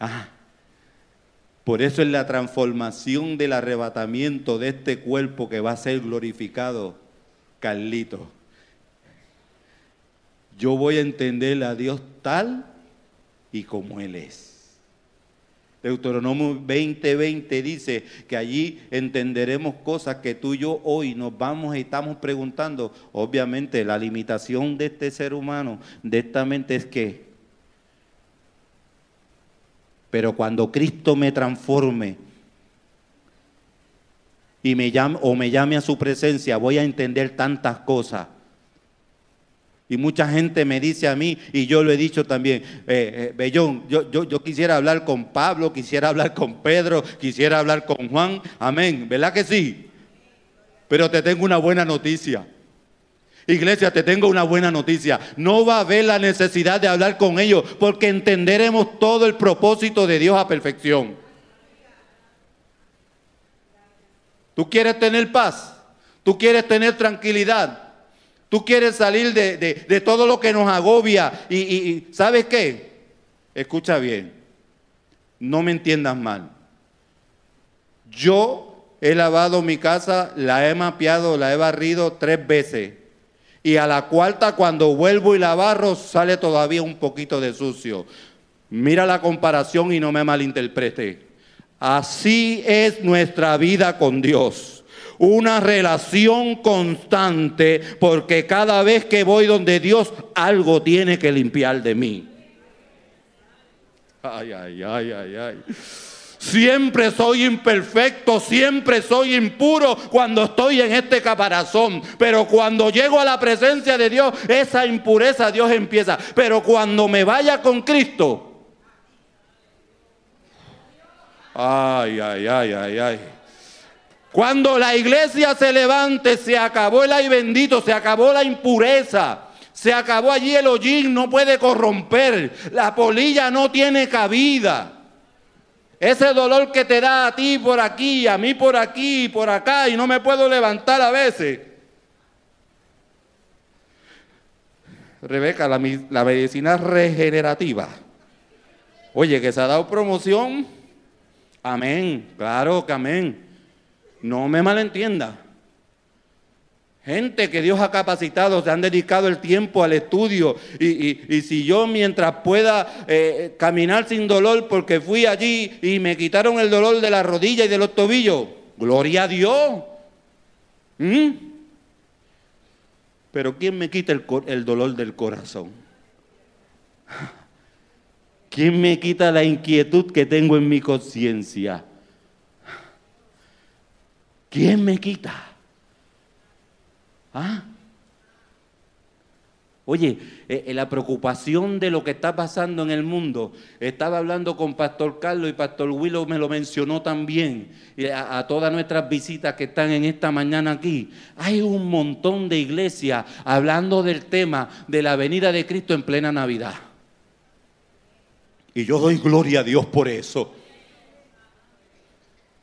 Ah, por eso es la transformación del arrebatamiento de este cuerpo que va a ser glorificado, Carlito yo voy a entender a Dios tal y como Él es. Deuteronomio 20:20 20 dice que allí entenderemos cosas que tú y yo hoy nos vamos y estamos preguntando. Obviamente la limitación de este ser humano, de esta mente es que, pero cuando Cristo me transforme y me llame o me llame a su presencia, voy a entender tantas cosas y mucha gente me dice a mí, y yo lo he dicho también, eh, eh, Bellón, yo, yo, yo, quisiera hablar con Pablo, quisiera hablar con Pedro, quisiera hablar con Juan, amén, ¿verdad que sí? Pero te tengo una buena noticia. Iglesia, te tengo una buena noticia. No va a haber la necesidad de hablar con ellos porque entenderemos todo el propósito de Dios a perfección. ¿Tú quieres tener paz? ¿Tú quieres tener tranquilidad? Tú quieres salir de, todo lo que nos agobia. Y, y, ¿sabes qué? Escucha bien. No me entiendas mal. Yo he lavado mi casa, la he mapeado, la he barrido tres veces. Y a la cuarta, cuando vuelvo y la barro, sale todavía un poquito de sucio. Mira la comparación y no me malinterprete. Así es nuestra vida con Dios una relación constante, porque cada vez que voy donde Dios, algo tiene que limpiar de mí. Ay, ay, ay, ay, ay. Siempre soy imperfecto, siempre soy impuro cuando estoy en este caparazón. Pero cuando llego a la presencia de Dios, esa impureza Dios empieza. Pero cuando me vaya con Cristo, ay, ay, ay, ay, ay. Cuando la iglesia se levante, se acabó el ay bendito, se acabó la impureza. Se acabó allí el hollín, no puede corromper. La polilla no tiene cabida. Ese dolor que te da a ti por aquí, a mí por aquí, por acá, y no me puedo levantar a veces. Rebeca, la, la medicina regenerativa. Oye, que se ha dado promoción. Amén, claro que amén. No me malentienda. Gente que Dios ha capacitado, se han dedicado el tiempo al estudio. Y, si yo mientras pueda eh, caminar sin dolor porque fui allí y me quitaron el dolor de la rodilla y de los tobillos, gloria a Dios. ¿Mm? Pero ¿quién me quita el, el dolor del corazón? ¿Quién me quita la inquietud que tengo en mi conciencia? ¿Quién me quita? ¿Ah? Oye, eh, eh, la preocupación de lo que está pasando en el mundo. Estaba hablando con Pastor Carlos y Pastor Willow me lo mencionó también. A, todas nuestras visitas que están en esta mañana aquí. Hay un montón de iglesias hablando del tema de la venida de Cristo en plena Navidad. Y yo doy gloria a Dios por eso.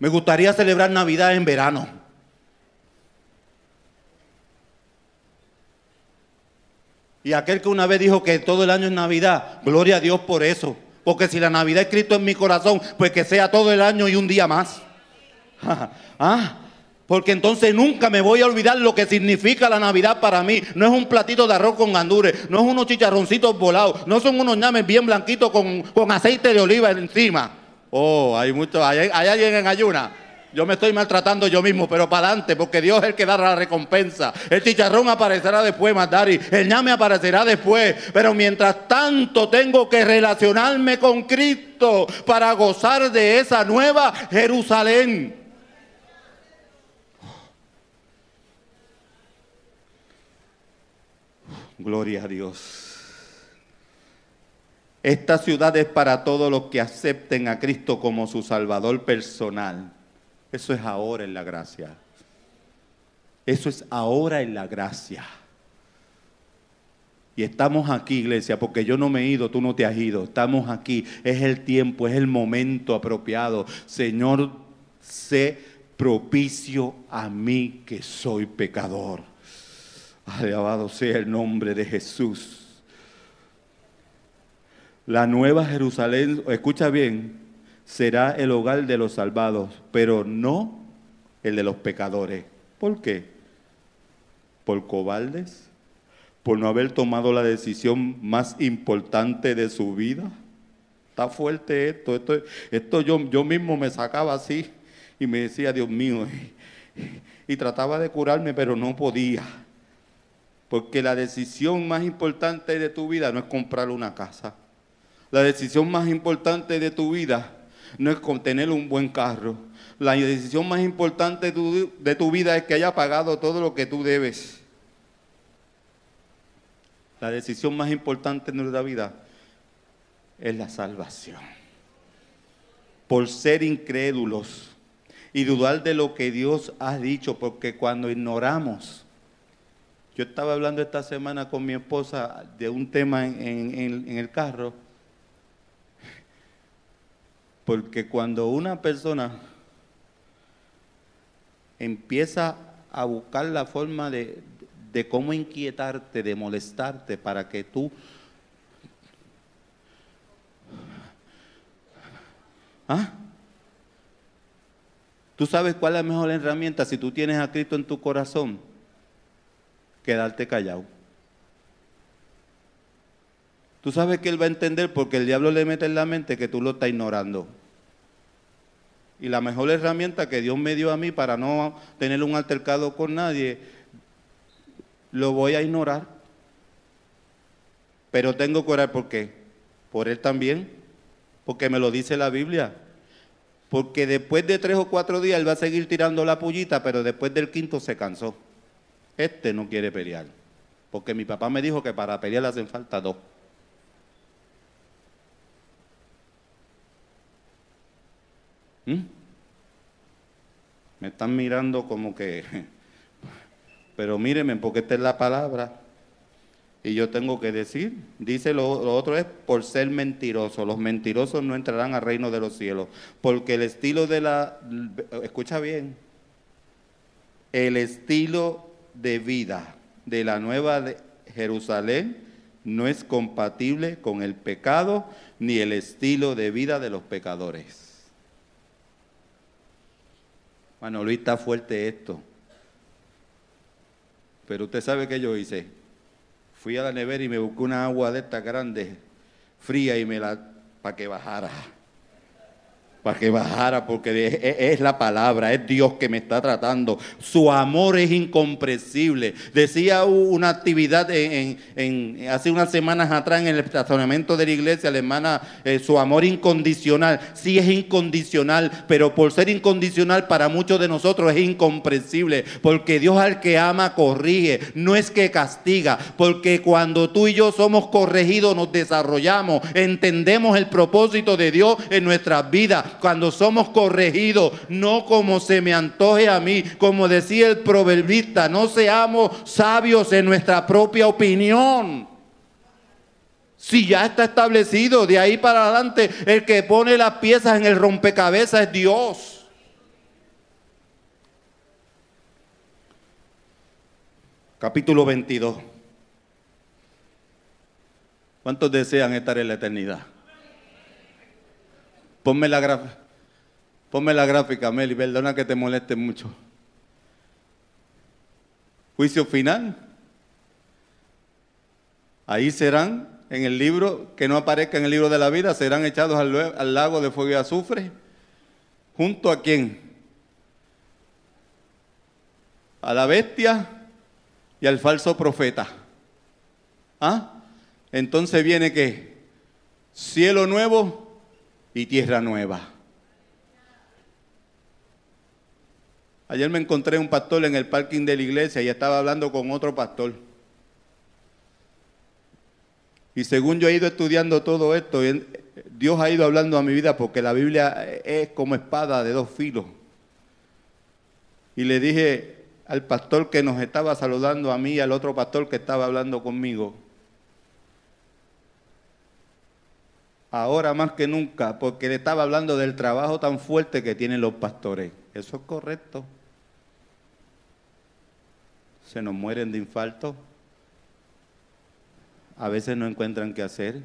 Me gustaría celebrar Navidad en verano. Y aquel que una vez dijo que todo el año es Navidad, gloria a Dios por eso. Porque si la Navidad es Cristo en mi corazón, pues que sea todo el año y un día más. ah, porque entonces nunca me voy a olvidar lo que significa la Navidad para mí. No es un platito de arroz con gandures, no es unos chicharroncitos volados, no son unos ñames bien blanquitos con, con aceite de oliva encima. Oh, hay mucho, hay, alguien en ayuna. Yo me estoy maltratando yo mismo, pero para adelante, porque Dios es el que da la recompensa. El chicharrón aparecerá después, Mandari. El ñame aparecerá después. Pero mientras tanto tengo que relacionarme con Cristo para gozar de esa nueva Jerusalén. Gloria a Dios. Esta ciudad es para todos los que acepten a Cristo como su Salvador personal. Eso es ahora en la gracia. Eso es ahora en la gracia. Y estamos aquí, iglesia, porque yo no me he ido, tú no te has ido. Estamos aquí. Es el tiempo, es el momento apropiado. Señor, sé propicio a mí que soy pecador. Alabado sea el nombre de Jesús. La nueva Jerusalén, escucha bien, será el hogar de los salvados, pero no el de los pecadores. ¿Por qué? ¿Por cobardes? ¿Por no haber tomado la decisión más importante de su vida? está fuerte esto, esto, esto yo, yo mismo me sacaba así y me decía, Dios mío, y trataba de curarme, pero no podía. Porque la decisión más importante de tu vida no es comprar una casa. La decisión más importante de tu vida no es tener un buen carro. La decisión más importante de tu, vida es que haya pagado todo lo que tú debes. La decisión más importante de nuestra vida es la salvación. Por ser incrédulos y dudar de lo que Dios ha dicho, porque cuando ignoramos, yo estaba hablando esta semana con mi esposa de un tema en el carro, porque cuando una persona empieza a buscar la forma de, cómo inquietarte, de molestarte, para que tú... ¿Ah? ¿Tú sabes cuál es la mejor herramienta si tú tienes a Cristo en tu corazón? Quedarte callado. Tú sabes que Él va a entender porque el diablo le mete en la mente que tú lo estás ignorando. Y la mejor herramienta que Dios me dio a mí para no tener un altercado con nadie, lo voy a ignorar. Pero tengo que orar por qué? Por Él también, porque me lo dice la Biblia. Porque después de tres o cuatro días Él va a seguir tirando la pullita, pero después del quinto se cansó. Este no quiere pelear. Porque mi papá me dijo que para pelear le hacen falta dos. ¿Mm? Me están mirando como que, pero mírenme, porque esta es la palabra. Y yo tengo que decir, dice lo, lo, otro es por ser mentiroso. Los mentirosos no entrarán al reino de los cielos. Porque el estilo de la, escucha bien, el estilo de vida de la nueva de Jerusalén no es compatible con el pecado ni el estilo de vida de los pecadores. Bueno, Luis, está fuerte esto. Pero usted sabe que yo hice. Fui a la nevera y me busqué una agua de esta grande, fría, y me la. para que bajara para que bajara, porque es la palabra, es Dios que me está tratando. Su amor es incomprensible. Decía una actividad en, hace unas semanas atrás en el estacionamiento de la iglesia, la hermana, eh, su amor incondicional. Sí es incondicional, pero por ser incondicional para muchos de nosotros es incomprensible, porque Dios al que ama corrige, no es que castiga, porque cuando tú y yo somos corregidos nos desarrollamos, entendemos el propósito de Dios en nuestras vidas cuando somos corregidos, no como se me antoje a mí, como decía el proverbista, no seamos sabios en nuestra propia opinión. Si ya está establecido, de ahí para adelante, el que pone las piezas en el rompecabezas es Dios. Capítulo 22. ¿Cuántos desean estar en la eternidad? Ponme la, la gráfica, Meli, perdona que te moleste mucho. Juicio final. Ahí serán, en el libro, que no aparezca en el libro de la vida, serán echados al, al lago de fuego y azufre. ¿Junto a quién? A la bestia y al falso profeta. ¿Ah? Entonces viene que cielo nuevo y tierra nueva. Ayer me encontré un pastor en el parking de la iglesia y estaba hablando con otro pastor. Y según yo he ido estudiando todo esto, Dios ha ido hablando a mi vida porque la Biblia es como espada de dos filos. Y le dije al pastor que nos estaba saludando a mí y al otro pastor que estaba hablando conmigo, ahora más que nunca, porque le estaba hablando del trabajo tan fuerte que tienen los pastores. Eso es correcto. Se nos mueren de infarto. A veces no encuentran qué hacer.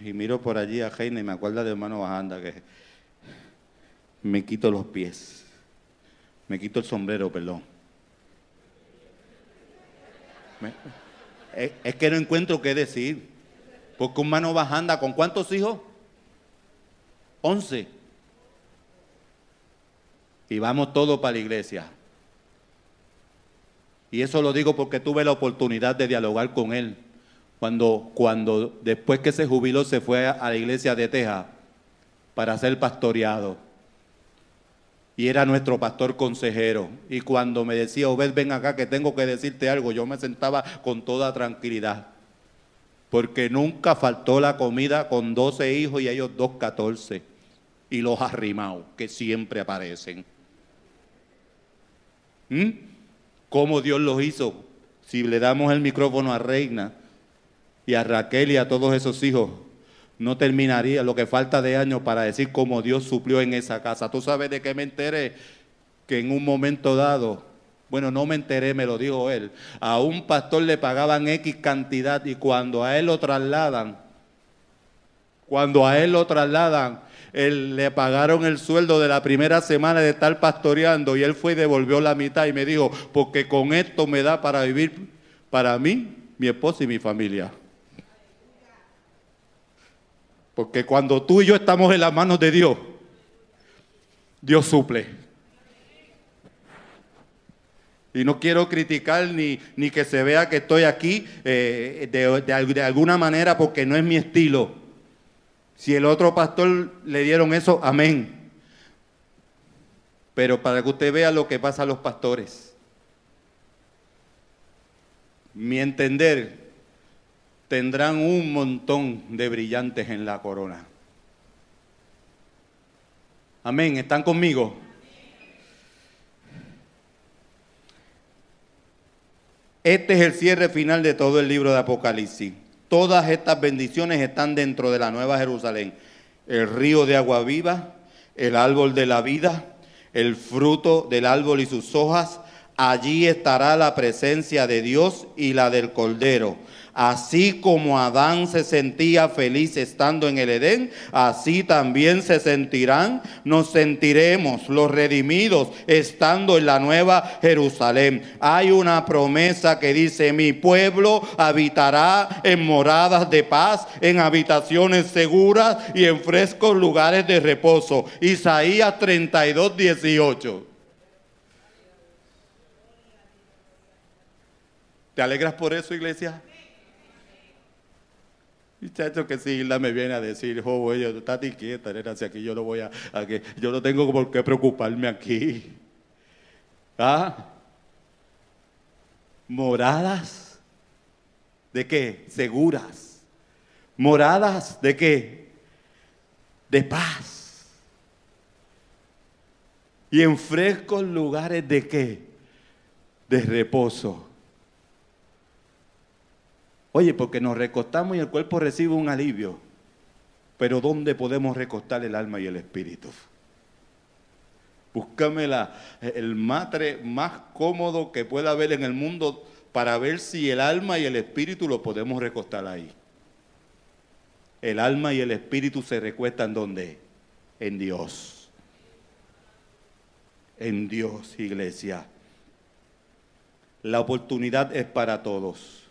Y miro por allí a Heine y me acuerdo de hermano Bajanda que me quito los pies. Me quito el sombrero, perdón. es que no encuentro qué decir. Porque un mano bajanda, ¿con cuántos hijos? Once. Y vamos todos para la iglesia. Y eso lo digo porque tuve la oportunidad de dialogar con él. Cuando, cuando después que se jubiló se fue a la iglesia de Teja para ser pastoreado. Y era nuestro pastor consejero. Y cuando me decía, Obed, ven acá que tengo que decirte algo, yo me sentaba con toda tranquilidad. Porque nunca faltó la comida con 12 hijos y ellos dos 14. Y los arrimados, que siempre aparecen. ¿Mm? ¿Cómo Dios los hizo? Si le damos el micrófono a Reina y a Raquel y a todos esos hijos, no terminaría lo que falta de años para decir cómo Dios suplió en esa casa. ¿Tú sabes de qué me enteré? Que en un momento dado, bueno, no me enteré, me lo dijo él, a un pastor le pagaban X cantidad y cuando a él lo trasladan, cuando a él lo trasladan, le pagaron el sueldo de la primera semana de estar pastoreando y él fue y devolvió la mitad y me dijo, porque con esto me da para vivir para mí, mi esposa y mi familia. Porque cuando tú y yo estamos en las manos de Dios, Dios suple. Y no quiero criticar ni, ni que se vea que estoy aquí eh, de, de alguna manera porque no es mi estilo. Si el otro pastor le dieron eso, amén. Pero para que usted vea lo que pasa a los pastores. Mi entender, tendrán un montón de brillantes en la corona. Amén, ¿están conmigo? Este es el cierre final de todo el libro de Apocalipsis. Todas estas bendiciones están dentro de la Nueva Jerusalén. El río de agua viva, el árbol de la vida, el fruto del árbol y sus hojas. Allí estará la presencia de Dios y la del Cordero Así como Adán se sentía feliz estando en el Edén, así también se sentirán, nos sentiremos los redimidos estando en la nueva Jerusalén. Hay una promesa que dice, mi pueblo habitará en moradas de paz, en habitaciones seguras y en frescos lugares de reposo. Isaías 32, 18. ¿Te alegras por eso, iglesia? Muchacho que si Hilda me viene a decir, oh, yo, estate quieta, nena, si aquí yo no voy a, que, yo no tengo por qué preocuparme aquí. ¿Ah? Moradas de qué? Seguras. Moradas de qué? De paz. Y en frescos lugares de qué? De reposo. Oye, porque nos recostamos y el cuerpo recibe un alivio. Pero ¿dónde podemos recostar el alma y el espíritu? Búscame el matre más cómodo que pueda haber en el mundo para ver si el alma y el espíritu lo podemos recostar ahí. El alma y el espíritu se recuestan donde? En Dios. En Dios, iglesia. La oportunidad es para todos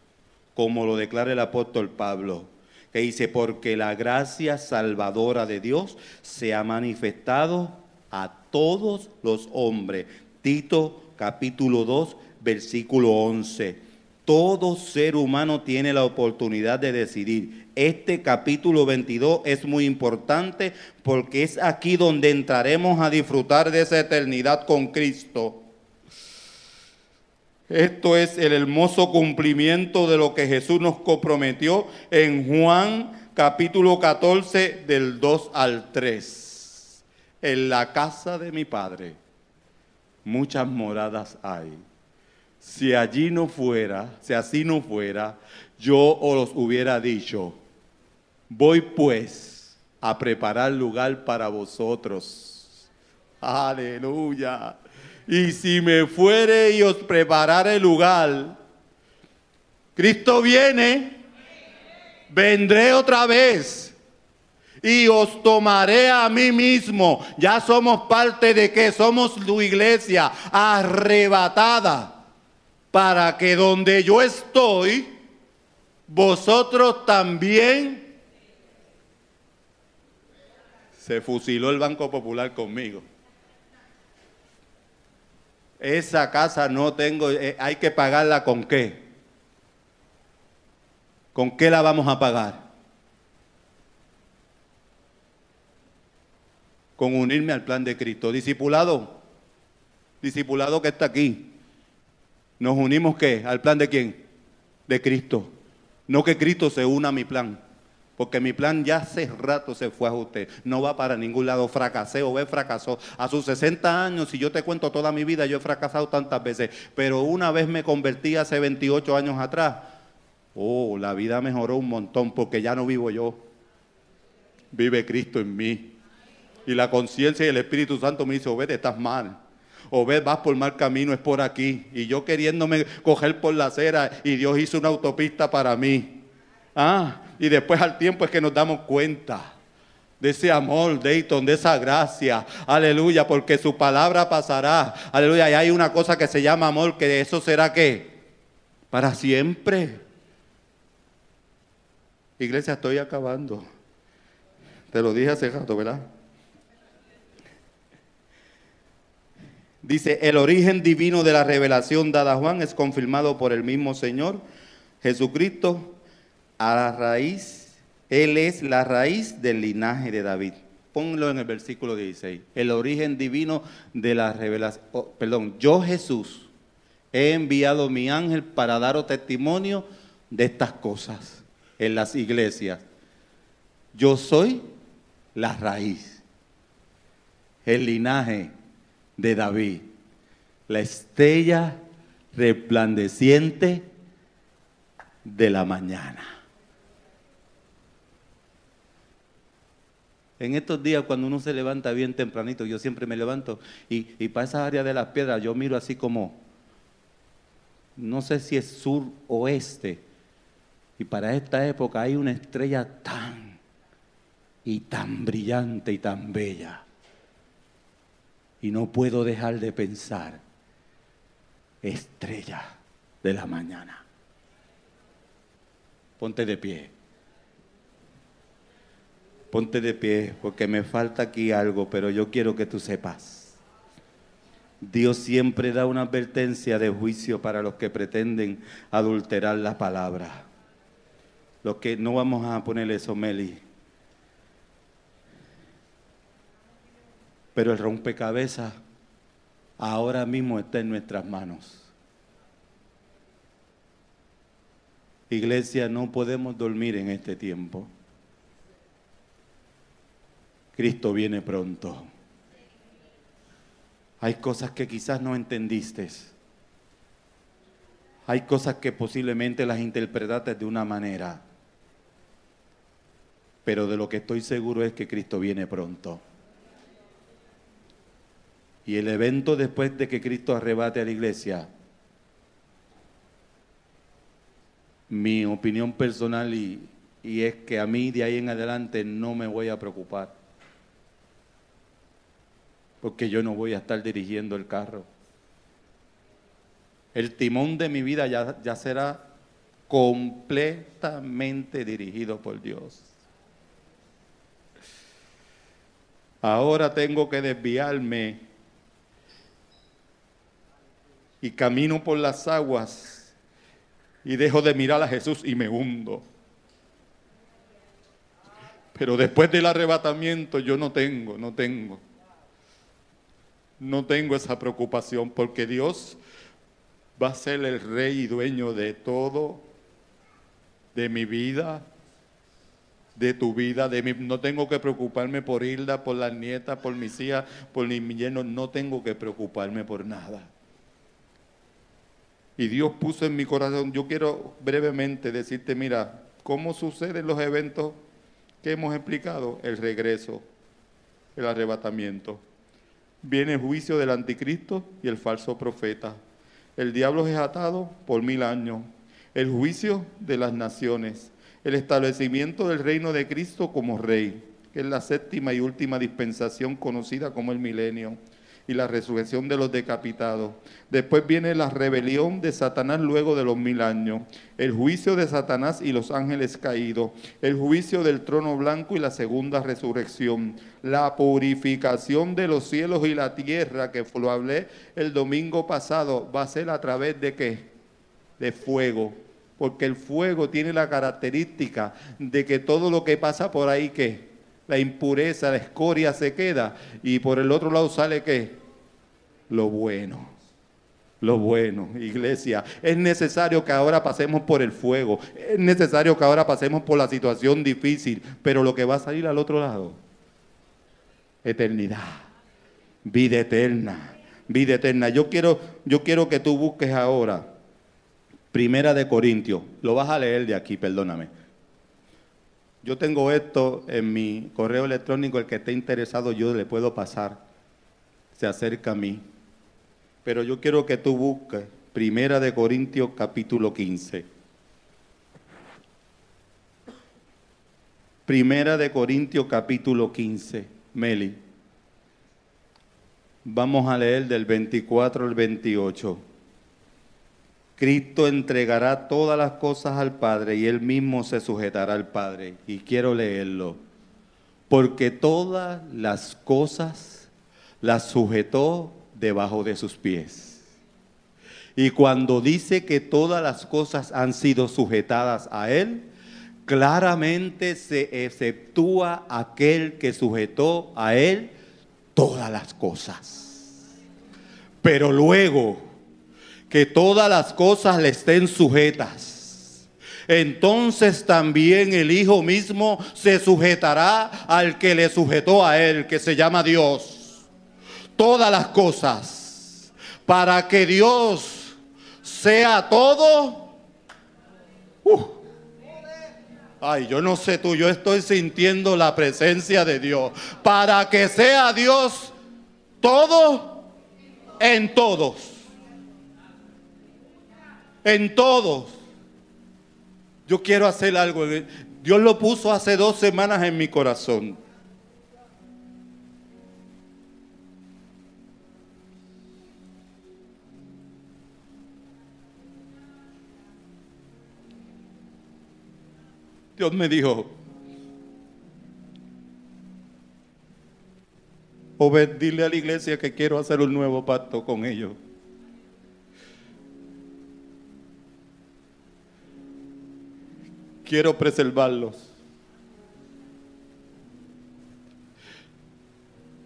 como lo declara el apóstol Pablo, que dice, porque la gracia salvadora de Dios se ha manifestado a todos los hombres. Tito capítulo 2, versículo 11. Todo ser humano tiene la oportunidad de decidir. Este capítulo 22 es muy importante porque es aquí donde entraremos a disfrutar de esa eternidad con Cristo. Esto es el hermoso cumplimiento de lo que Jesús nos comprometió en Juan capítulo 14 del 2 al 3. En la casa de mi Padre muchas moradas hay. Si allí no fuera, si así no fuera, yo os hubiera dicho, voy pues a preparar lugar para vosotros. Aleluya. Y si me fuere y os preparare lugar, Cristo viene, vendré otra vez y os tomaré a mí mismo. Ya somos parte de que somos tu iglesia arrebatada para que donde yo estoy, vosotros también. Se fusiló el Banco Popular conmigo. Esa casa no tengo, eh, hay que pagarla con qué. ¿Con qué la vamos a pagar? Con unirme al plan de Cristo. Discipulado, discipulado que está aquí. ¿Nos unimos qué? ¿Al plan de quién? De Cristo. No que Cristo se una a mi plan. Porque mi plan ya hace rato se fue a usted. No va para ningún lado. Fracasé o ve fracasó. A sus 60 años, si yo te cuento toda mi vida, yo he fracasado tantas veces. Pero una vez me convertí hace 28 años atrás. Oh, la vida mejoró un montón porque ya no vivo yo. Vive Cristo en mí. Y la conciencia y el Espíritu Santo me dice, Obed, estás mal. Obed, vas por mal camino, es por aquí. Y yo queriéndome coger por la acera y Dios hizo una autopista para mí. Ah, y después al tiempo es que nos damos cuenta de ese amor, Dayton, de esa gracia. Aleluya, porque su palabra pasará. Aleluya, y hay una cosa que se llama amor, que eso será qué? Para siempre. Iglesia, estoy acabando. Te lo dije hace rato, ¿verdad? Dice, el origen divino de la revelación dada a Juan es confirmado por el mismo Señor Jesucristo a la raíz, Él es la raíz del linaje de David. Ponlo en el versículo 16. El origen divino de la revelación. Oh, perdón, yo Jesús he enviado mi ángel para daros testimonio de estas cosas en las iglesias. Yo soy la raíz, el linaje de David, la estrella resplandeciente de la mañana. En estos días cuando uno se levanta bien tempranito, yo siempre me levanto y, para esa área de las piedras yo miro así como, no sé si es sur o este, y para esta época hay una estrella tan y tan brillante y tan bella. Y no puedo dejar de pensar, estrella de la mañana. Ponte de pie. Ponte de pie porque me falta aquí algo, pero yo quiero que tú sepas. Dios siempre da una advertencia de juicio para los que pretenden adulterar la palabra. Los que no vamos a ponerle eso, Meli. Pero el rompecabezas ahora mismo está en nuestras manos. Iglesia, no podemos dormir en este tiempo. Cristo viene pronto. Hay cosas que quizás no entendiste. Hay cosas que posiblemente las interpretaste de una manera. Pero de lo que estoy seguro es que Cristo viene pronto. Y el evento después de que Cristo arrebate a la iglesia, mi opinión personal y, y es que a mí de ahí en adelante no me voy a preocupar porque yo no voy a estar dirigiendo el carro. El timón de mi vida ya, ya será completamente dirigido por Dios. Ahora tengo que desviarme y camino por las aguas y dejo de mirar a Jesús y me hundo. Pero después del arrebatamiento yo no tengo, no tengo no tengo esa preocupación porque Dios va a ser el rey y dueño de todo, de mi vida, de tu vida, de mi, no tengo que preocuparme por Hilda, por las nietas, por mis hijas, por mi yerno, no tengo que preocuparme por nada. Y Dios puso en mi corazón, yo quiero brevemente decirte, mira, cómo suceden los eventos que hemos explicado, el regreso, el arrebatamiento viene el juicio del anticristo y el falso profeta. El diablo es atado por mil años. El juicio de las naciones. El establecimiento del reino de Cristo como rey, que es la séptima y última dispensación conocida como el milenio. Y la resurrección de los decapitados. Después viene la rebelión de Satanás luego de los mil años, el juicio de Satanás y los ángeles caídos, el juicio del trono blanco y la segunda resurrección, la purificación de los cielos y la tierra, que lo hablé el domingo pasado, va a ser a través de qué? De fuego. Porque el fuego tiene la característica de que todo lo que pasa por ahí, que la impureza, la escoria se queda. Y por el otro lado sale qué? Lo bueno. Lo bueno, iglesia. Es necesario que ahora pasemos por el fuego. Es necesario que ahora pasemos por la situación difícil. Pero lo que va a salir al otro lado, eternidad. Vida eterna. Vida eterna. Yo quiero, yo quiero que tú busques ahora. Primera de Corintios. Lo vas a leer de aquí, perdóname. Yo tengo esto en mi correo electrónico, el que esté interesado yo le puedo pasar. Se acerca a mí. Pero yo quiero que tú busques Primera de Corintios capítulo 15. Primera de Corintios capítulo 15. Meli. Vamos a leer del 24 al 28. Cristo entregará todas las cosas al Padre y él mismo se sujetará al Padre. Y quiero leerlo. Porque todas las cosas las sujetó debajo de sus pies. Y cuando dice que todas las cosas han sido sujetadas a él, claramente se exceptúa aquel que sujetó a él todas las cosas. Pero luego que todas las cosas le estén sujetas. Entonces también el Hijo mismo se sujetará al que le sujetó a él, que se llama Dios. Todas las cosas. Para que Dios sea todo. Uh. Ay, yo no sé tú, yo estoy sintiendo la presencia de Dios. Para que sea Dios todo en todos en todos. Yo quiero hacer algo. Dios lo puso hace dos semanas en mi corazón. Dios me dijo, Obed, dile a la iglesia que quiero hacer un nuevo pacto con ellos. Quiero preservarlos.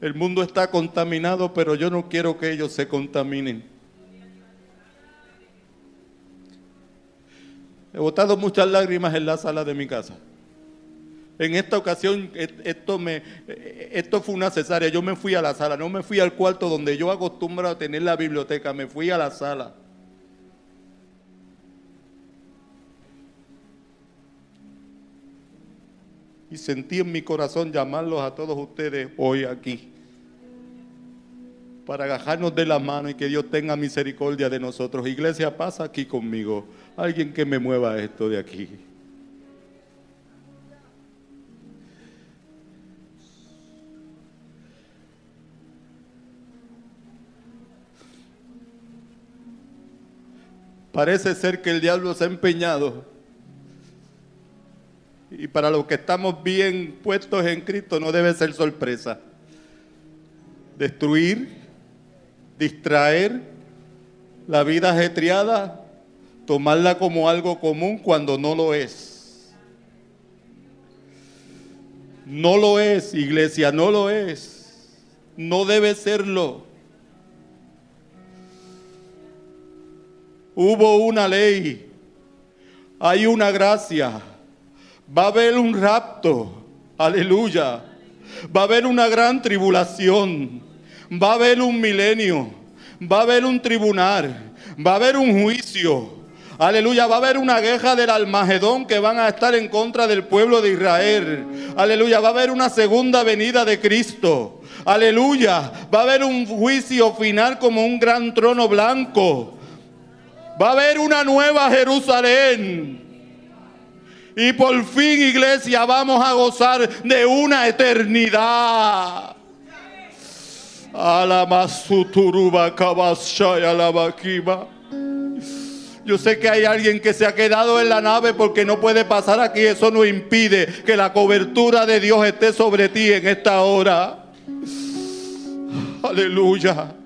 El mundo está contaminado, pero yo no quiero que ellos se contaminen. He botado muchas lágrimas en la sala de mi casa. En esta ocasión esto, me, esto fue una cesárea. Yo me fui a la sala, no me fui al cuarto donde yo acostumbro a tener la biblioteca, me fui a la sala. Y sentí en mi corazón llamarlos a todos ustedes hoy aquí para agajarnos de la mano y que Dios tenga misericordia de nosotros. Iglesia, pasa aquí conmigo. Alguien que me mueva esto de aquí. Parece ser que el diablo se ha empeñado y para los que estamos bien puestos en Cristo no debe ser sorpresa. Destruir, distraer la vida ajetreada, tomarla como algo común cuando no lo es. No lo es, iglesia, no lo es. No debe serlo. Hubo una ley, hay una gracia Va a haber un rapto. Aleluya. Va a haber una gran tribulación. Va a haber un milenio. Va a haber un tribunal. Va a haber un juicio. Aleluya, va a haber una guerra del Almagedón que van a estar en contra del pueblo de Israel. Aleluya, va a haber una segunda venida de Cristo. Aleluya, va a haber un juicio final como un gran trono blanco. Va a haber una nueva Jerusalén. Y por fin, iglesia, vamos a gozar de una eternidad. Yo sé que hay alguien que se ha quedado en la nave porque no puede pasar aquí. Eso no impide que la cobertura de Dios esté sobre ti en esta hora. Aleluya.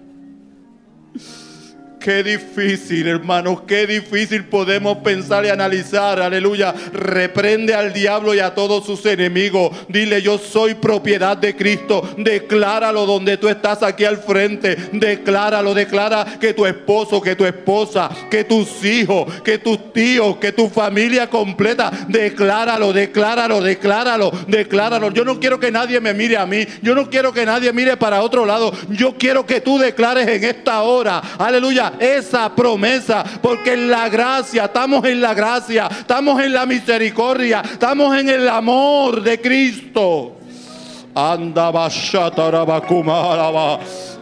Qué difícil, hermanos, qué difícil podemos pensar y analizar. Aleluya. Reprende al diablo y a todos sus enemigos. Dile, yo soy propiedad de Cristo. Decláralo donde tú estás aquí al frente. Decláralo, declara que tu esposo, que tu esposa, que tus hijos, que tus tíos, que tu familia completa. Decláralo, decláralo, decláralo, decláralo. Yo no quiero que nadie me mire a mí. Yo no quiero que nadie mire para otro lado. Yo quiero que tú declares en esta hora. Aleluya esa promesa, porque en la gracia, estamos en la gracia, estamos en la misericordia, estamos en el amor de Cristo. Andaba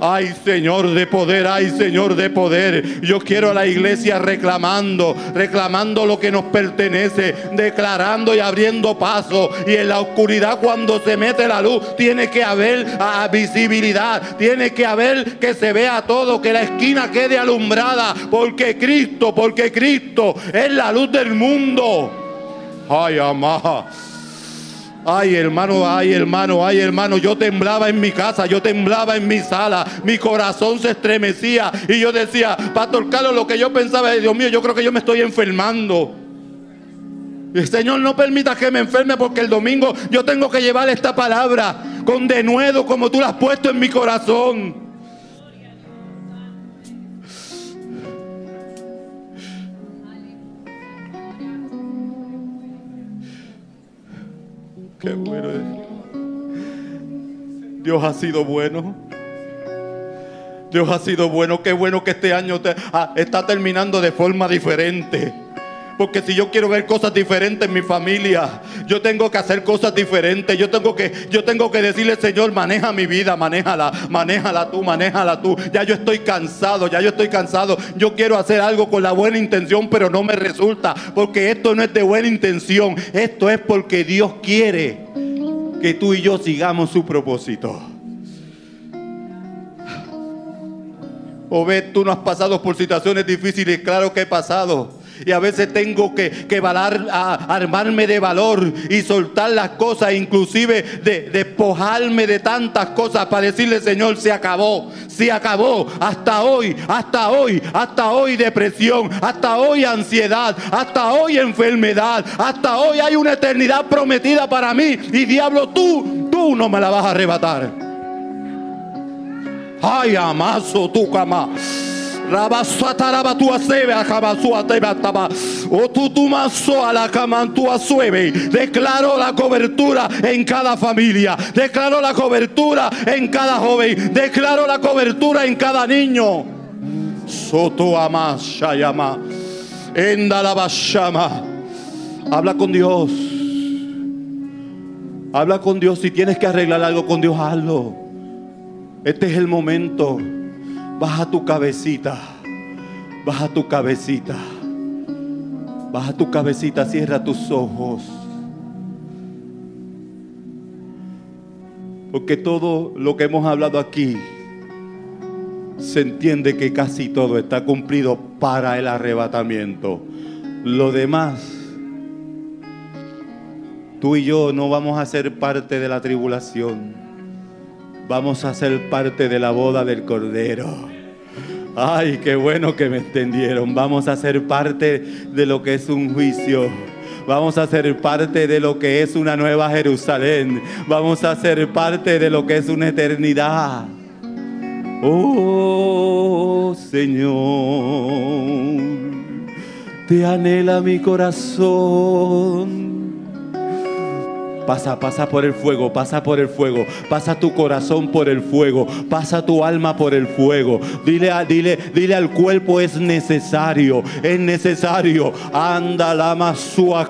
Ay Señor de poder, ay Señor de poder. Yo quiero a la iglesia reclamando, reclamando lo que nos pertenece, declarando y abriendo paso. Y en la oscuridad cuando se mete la luz tiene que haber ah, visibilidad, tiene que haber que se vea todo, que la esquina quede alumbrada. Porque Cristo, porque Cristo es la luz del mundo. Ay, amá. Ay, hermano, ay, hermano, ay, hermano. Yo temblaba en mi casa, yo temblaba en mi sala. Mi corazón se estremecía. Y yo decía, Pastor Carlos, lo que yo pensaba, Dios mío, yo creo que yo me estoy enfermando. Señor, no permita que me enferme porque el domingo yo tengo que llevar esta palabra con denuedo como tú la has puesto en mi corazón. Qué bueno Dios ha sido bueno. Dios ha sido bueno. Qué bueno que este año ah, está terminando de forma diferente. Porque si yo quiero ver cosas diferentes en mi familia, yo tengo que hacer cosas diferentes. Yo tengo que, yo tengo que decirle, Señor, maneja mi vida, manéjala, manéjala tú, manéjala tú. Ya yo estoy cansado, ya yo estoy cansado. Yo quiero hacer algo con la buena intención, pero no me resulta. Porque esto no es de buena intención. Esto es porque Dios quiere que tú y yo sigamos su propósito. Obed, tú no has pasado por situaciones difíciles, claro que he pasado. Y a veces tengo que, que armarme de valor y soltar las cosas, inclusive de despojarme de tantas cosas para decirle, Señor, se acabó, se acabó. Hasta hoy, hasta hoy, hasta hoy depresión, hasta hoy ansiedad, hasta hoy enfermedad, hasta hoy hay una eternidad prometida para mí. Y diablo, tú, tú no me la vas a arrebatar. Ay, amazo, tu cama. Declaro la cobertura en cada familia. Declaro la cobertura en cada joven. Declaro la cobertura en cada niño. Soto Shayama. Habla con Dios. Habla con Dios. Si tienes que arreglar algo con Dios, hazlo. Este es el momento. Baja tu cabecita. Baja tu cabecita. Baja tu cabecita, cierra tus ojos. Porque todo lo que hemos hablado aquí se entiende que casi todo está cumplido para el arrebatamiento. Lo demás, tú y yo no vamos a ser parte de la tribulación. Vamos a ser parte de la boda del Cordero. Ay, qué bueno que me entendieron. Vamos a ser parte de lo que es un juicio. Vamos a ser parte de lo que es una nueva Jerusalén. Vamos a ser parte de lo que es una eternidad. Oh Señor, te anhela mi corazón Pasa, pasa por el fuego, pasa por el fuego, pasa tu corazón por el fuego, pasa tu alma por el fuego. Dile, dile, dile al cuerpo es necesario, es necesario. Anda la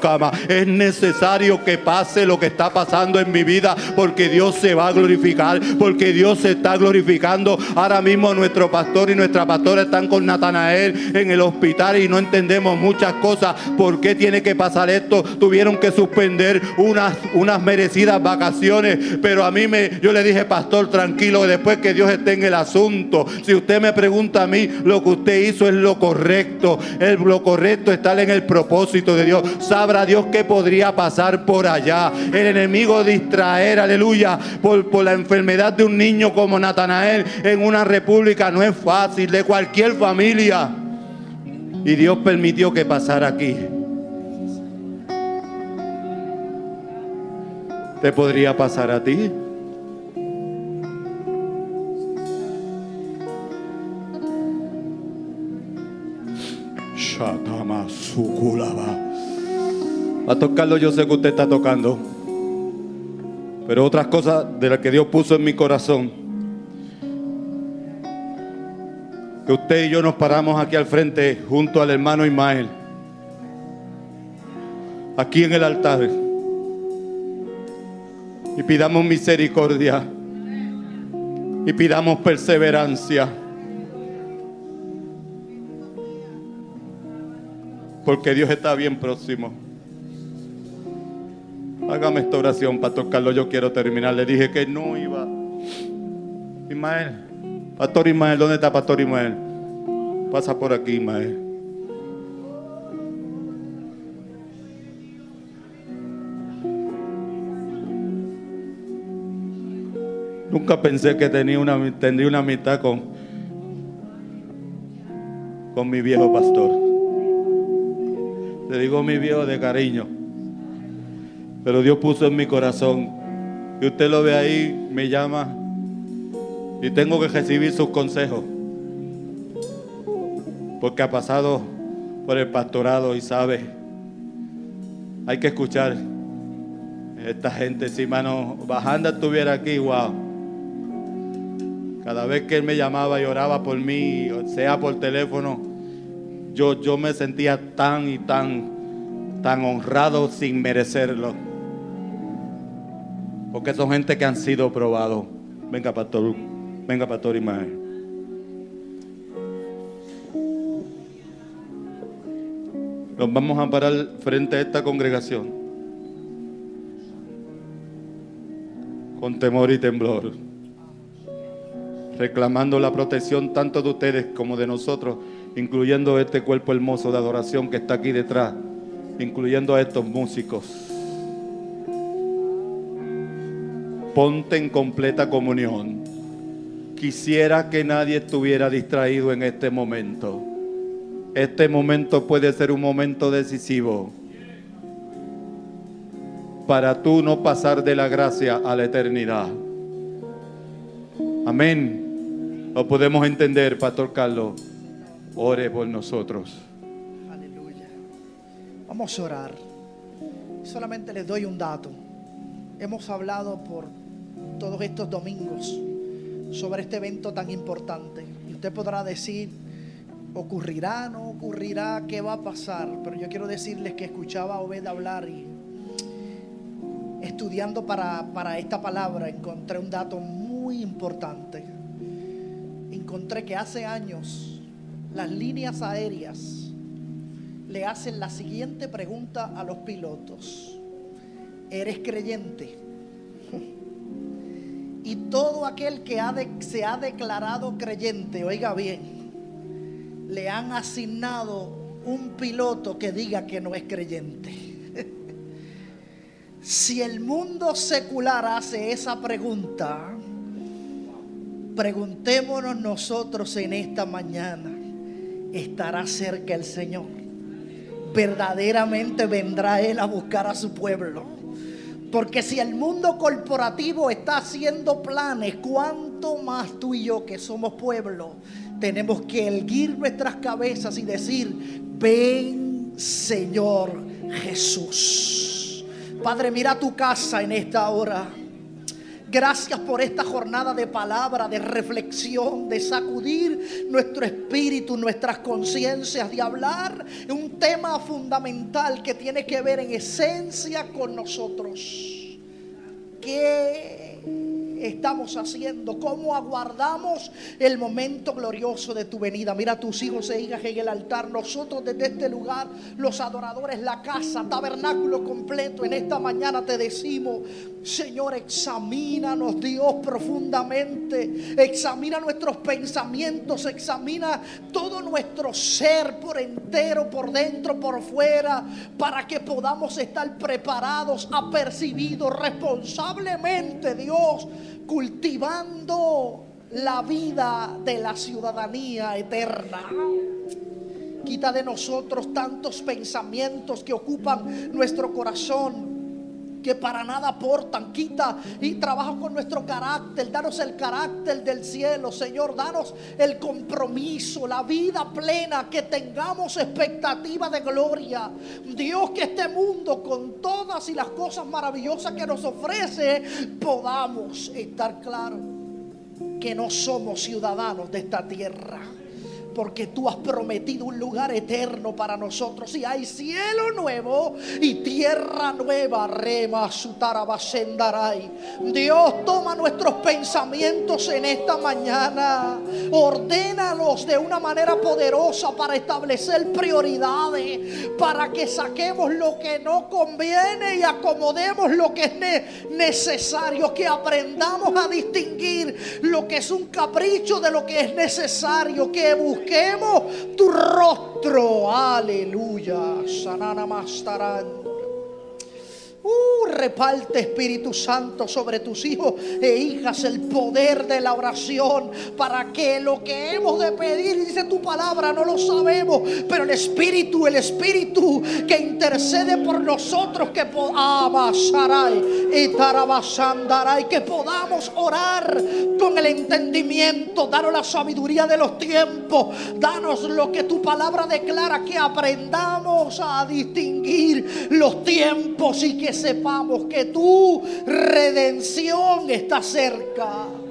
cama, es necesario que pase lo que está pasando en mi vida, porque Dios se va a glorificar, porque Dios se está glorificando. Ahora mismo nuestro pastor y nuestra pastora están con Natanael en el hospital y no entendemos muchas cosas. ¿Por qué tiene que pasar esto? Tuvieron que suspender unas unas merecidas vacaciones, pero a mí me, yo le dije, pastor, tranquilo, después que Dios esté en el asunto. Si usted me pregunta a mí, lo que usted hizo es lo correcto. El, lo correcto es estar en el propósito de Dios. Sabrá Dios qué podría pasar por allá. El enemigo distraer, aleluya, por, por la enfermedad de un niño como Natanael en una república no es fácil, de cualquier familia. Y Dios permitió que pasara aquí. ¿Te podría pasar a ti? A tocarlo yo sé que usted está tocando. Pero otras cosas de las que Dios puso en mi corazón. Que usted y yo nos paramos aquí al frente junto al hermano Ismael. Aquí en el altar. Y pidamos misericordia. Y pidamos perseverancia. Porque Dios está bien próximo. Hágame esta oración, Pastor Carlos. Yo quiero terminar. Le dije que no iba. Ismael. Pastor Ismael, ¿dónde está Pastor Ismael? Pasa por aquí, Ismael. Nunca pensé que tenía una, tendría una amistad con, con mi viejo pastor. Le digo mi viejo de cariño. Pero Dios puso en mi corazón. Y usted lo ve ahí, me llama. Y tengo que recibir sus consejos. Porque ha pasado por el pastorado y sabe. Hay que escuchar. Esta gente, si mano bajando estuviera aquí, wow. Cada vez que él me llamaba y oraba por mí, sea por teléfono, yo, yo me sentía tan y tan, tan honrado sin merecerlo. Porque son gente que han sido probados. Venga, pastor. Venga, pastor Imagen. Nos vamos a parar frente a esta congregación. Con temor y temblor. Reclamando la protección tanto de ustedes como de nosotros, incluyendo este cuerpo hermoso de adoración que está aquí detrás, incluyendo a estos músicos. Ponte en completa comunión. Quisiera que nadie estuviera distraído en este momento. Este momento puede ser un momento decisivo para tú no pasar de la gracia a la eternidad. Amén. Lo podemos entender, Pastor Carlos. Ore por nosotros. Aleluya. Vamos a orar. Solamente les doy un dato. Hemos hablado por todos estos domingos sobre este evento tan importante. Y usted podrá decir, ocurrirá, no ocurrirá, qué va a pasar. Pero yo quiero decirles que escuchaba a Obed hablar y estudiando para, para esta palabra encontré un dato muy importante. Encontré que hace años las líneas aéreas le hacen la siguiente pregunta a los pilotos. ¿Eres creyente? Y todo aquel que se ha declarado creyente, oiga bien, le han asignado un piloto que diga que no es creyente. Si el mundo secular hace esa pregunta, preguntémonos nosotros en esta mañana, ¿estará cerca el Señor? ¿Verdaderamente vendrá Él a buscar a su pueblo? Porque si el mundo corporativo está haciendo planes, ¿cuánto más tú y yo que somos pueblo tenemos que erguir nuestras cabezas y decir, ven Señor Jesús? Padre, mira tu casa en esta hora. Gracias por esta jornada de palabra, de reflexión, de sacudir nuestro espíritu, nuestras conciencias, de hablar un tema fundamental que tiene que ver en esencia con nosotros. ¿Qué estamos haciendo? ¿Cómo aguardamos el momento glorioso de tu venida? Mira tus hijos e hijas en el altar. Nosotros desde este lugar, los adoradores, la casa, tabernáculo completo, en esta mañana te decimos, Señor, examínanos Dios profundamente. Examina nuestros pensamientos, examina todo nuestro ser por entero, por dentro, por fuera, para que podamos estar preparados, apercibidos responsablemente, Dios, cultivando la vida de la ciudadanía eterna. Quita de nosotros tantos pensamientos que ocupan nuestro corazón que para nada aportan. Quita y trabaja con nuestro carácter. Danos el carácter del cielo, Señor. Danos el compromiso, la vida plena, que tengamos expectativa de gloria. Dios, que este mundo, con todas y las cosas maravillosas que nos ofrece, podamos estar claros que no somos ciudadanos de esta tierra porque tú has prometido un lugar eterno para nosotros. Y hay cielo nuevo y tierra nueva. Rema Dios toma nuestros pensamientos en esta mañana. Ordénalos de una manera poderosa para establecer prioridades. Para que saquemos lo que no conviene y acomodemos lo que es necesario. Que aprendamos a distinguir lo que es un capricho de lo que es necesario. Que busquemos busquemos tu rostro. Aleluya. Sanana Mastarán. Uh, reparte Espíritu Santo sobre tus hijos e hijas el poder de la oración para que lo que hemos de pedir, dice tu palabra, no lo sabemos, pero el Espíritu, el Espíritu que intercede por nosotros, que y que podamos orar con el entendimiento, danos la sabiduría de los tiempos, danos lo que tu palabra declara, que aprendamos a distinguir los tiempos y que sepamos que tu redención está cerca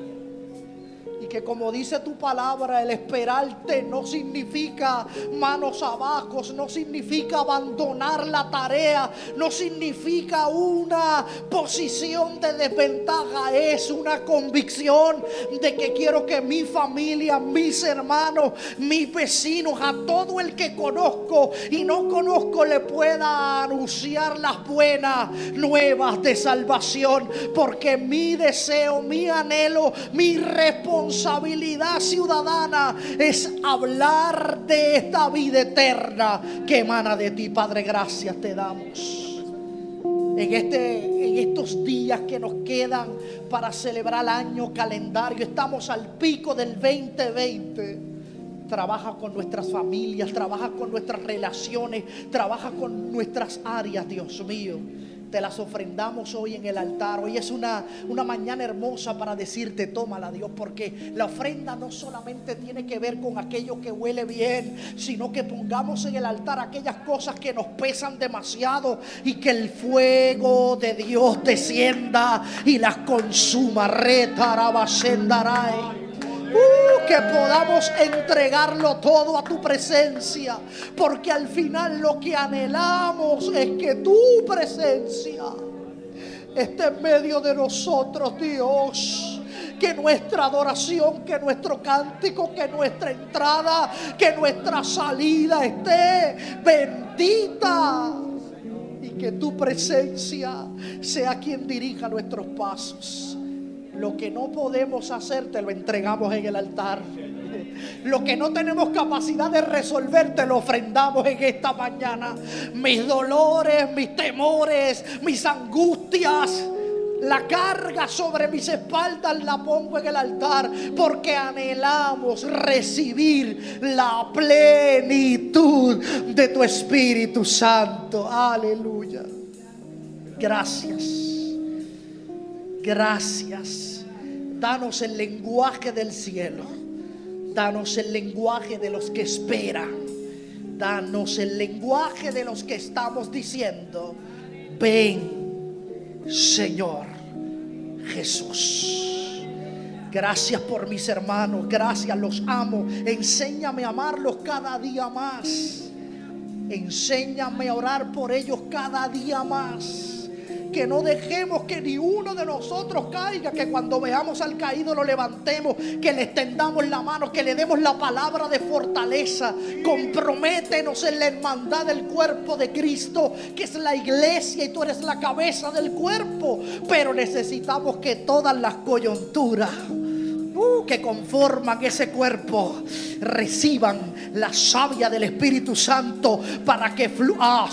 que como dice tu palabra, el esperarte no significa manos abajo, no significa abandonar la tarea, no significa una posición de desventaja, es una convicción de que quiero que mi familia, mis hermanos, mis vecinos, a todo el que conozco y no conozco le pueda anunciar las buenas nuevas de salvación, porque mi deseo, mi anhelo, mi responsabilidad responsabilidad ciudadana es hablar de esta vida eterna que emana de ti, Padre. Gracias te damos. En, este, en estos días que nos quedan para celebrar el año calendario, estamos al pico del 2020 trabaja con nuestras familias, trabaja con nuestras relaciones, trabaja con nuestras áreas, Dios mío te las ofrendamos hoy en el altar. Hoy es una, una mañana hermosa para decirte, tómala Dios, porque la ofrenda no solamente tiene que ver con aquello que huele bien, sino que pongamos en el altar aquellas cosas que nos pesan demasiado y que el fuego de Dios descienda y las consuma. Retarabasendaray. Uh, que podamos entregarlo todo a tu presencia. Porque al final lo que anhelamos es que tu presencia esté en medio de nosotros, Dios que nuestra adoración, que nuestro cántico, que nuestra entrada, que nuestra salida esté bendita. Y que tu presencia sea quien dirija nuestros pasos. Lo que no podemos hacer te lo entregamos en el altar. Lo que no tenemos capacidad de resolver te lo ofrendamos en esta mañana. Mis dolores, mis temores, mis angustias. La carga sobre mis espaldas la pongo en el altar porque anhelamos recibir la plenitud de tu Espíritu Santo. Aleluya. Gracias. Gracias. Danos el lenguaje del cielo. Danos el lenguaje de los que esperan. Danos el lenguaje de los que estamos diciendo, ven, Señor Jesús. Gracias por mis hermanos, gracias, los amo. Enséñame a amarlos cada día más. Enséñame a orar por ellos cada día más que no dejemos que ni uno de nosotros caiga, que cuando veamos al caído lo levantemos, que le extendamos la mano, que le demos la palabra de fortaleza. Comprométenos en la hermandad del cuerpo de Cristo, que es la iglesia y tú eres la cabeza del cuerpo. Pero necesitamos que todas las coyunturas que conforman ese cuerpo reciban la savia del Espíritu Santo para que fluya, ah,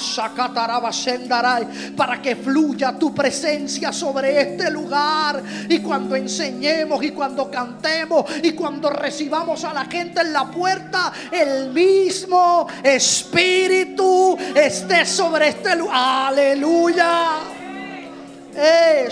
para que fluya tu presencia sobre este lugar. Y cuando enseñemos y cuando cantemos y cuando recibamos a la gente en la puerta, el mismo Espíritu esté sobre este lugar. Aleluya. Eh,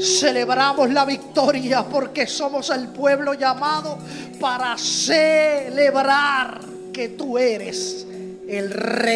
Celebramos la victoria porque somos el pueblo llamado para celebrar que tú eres el rey.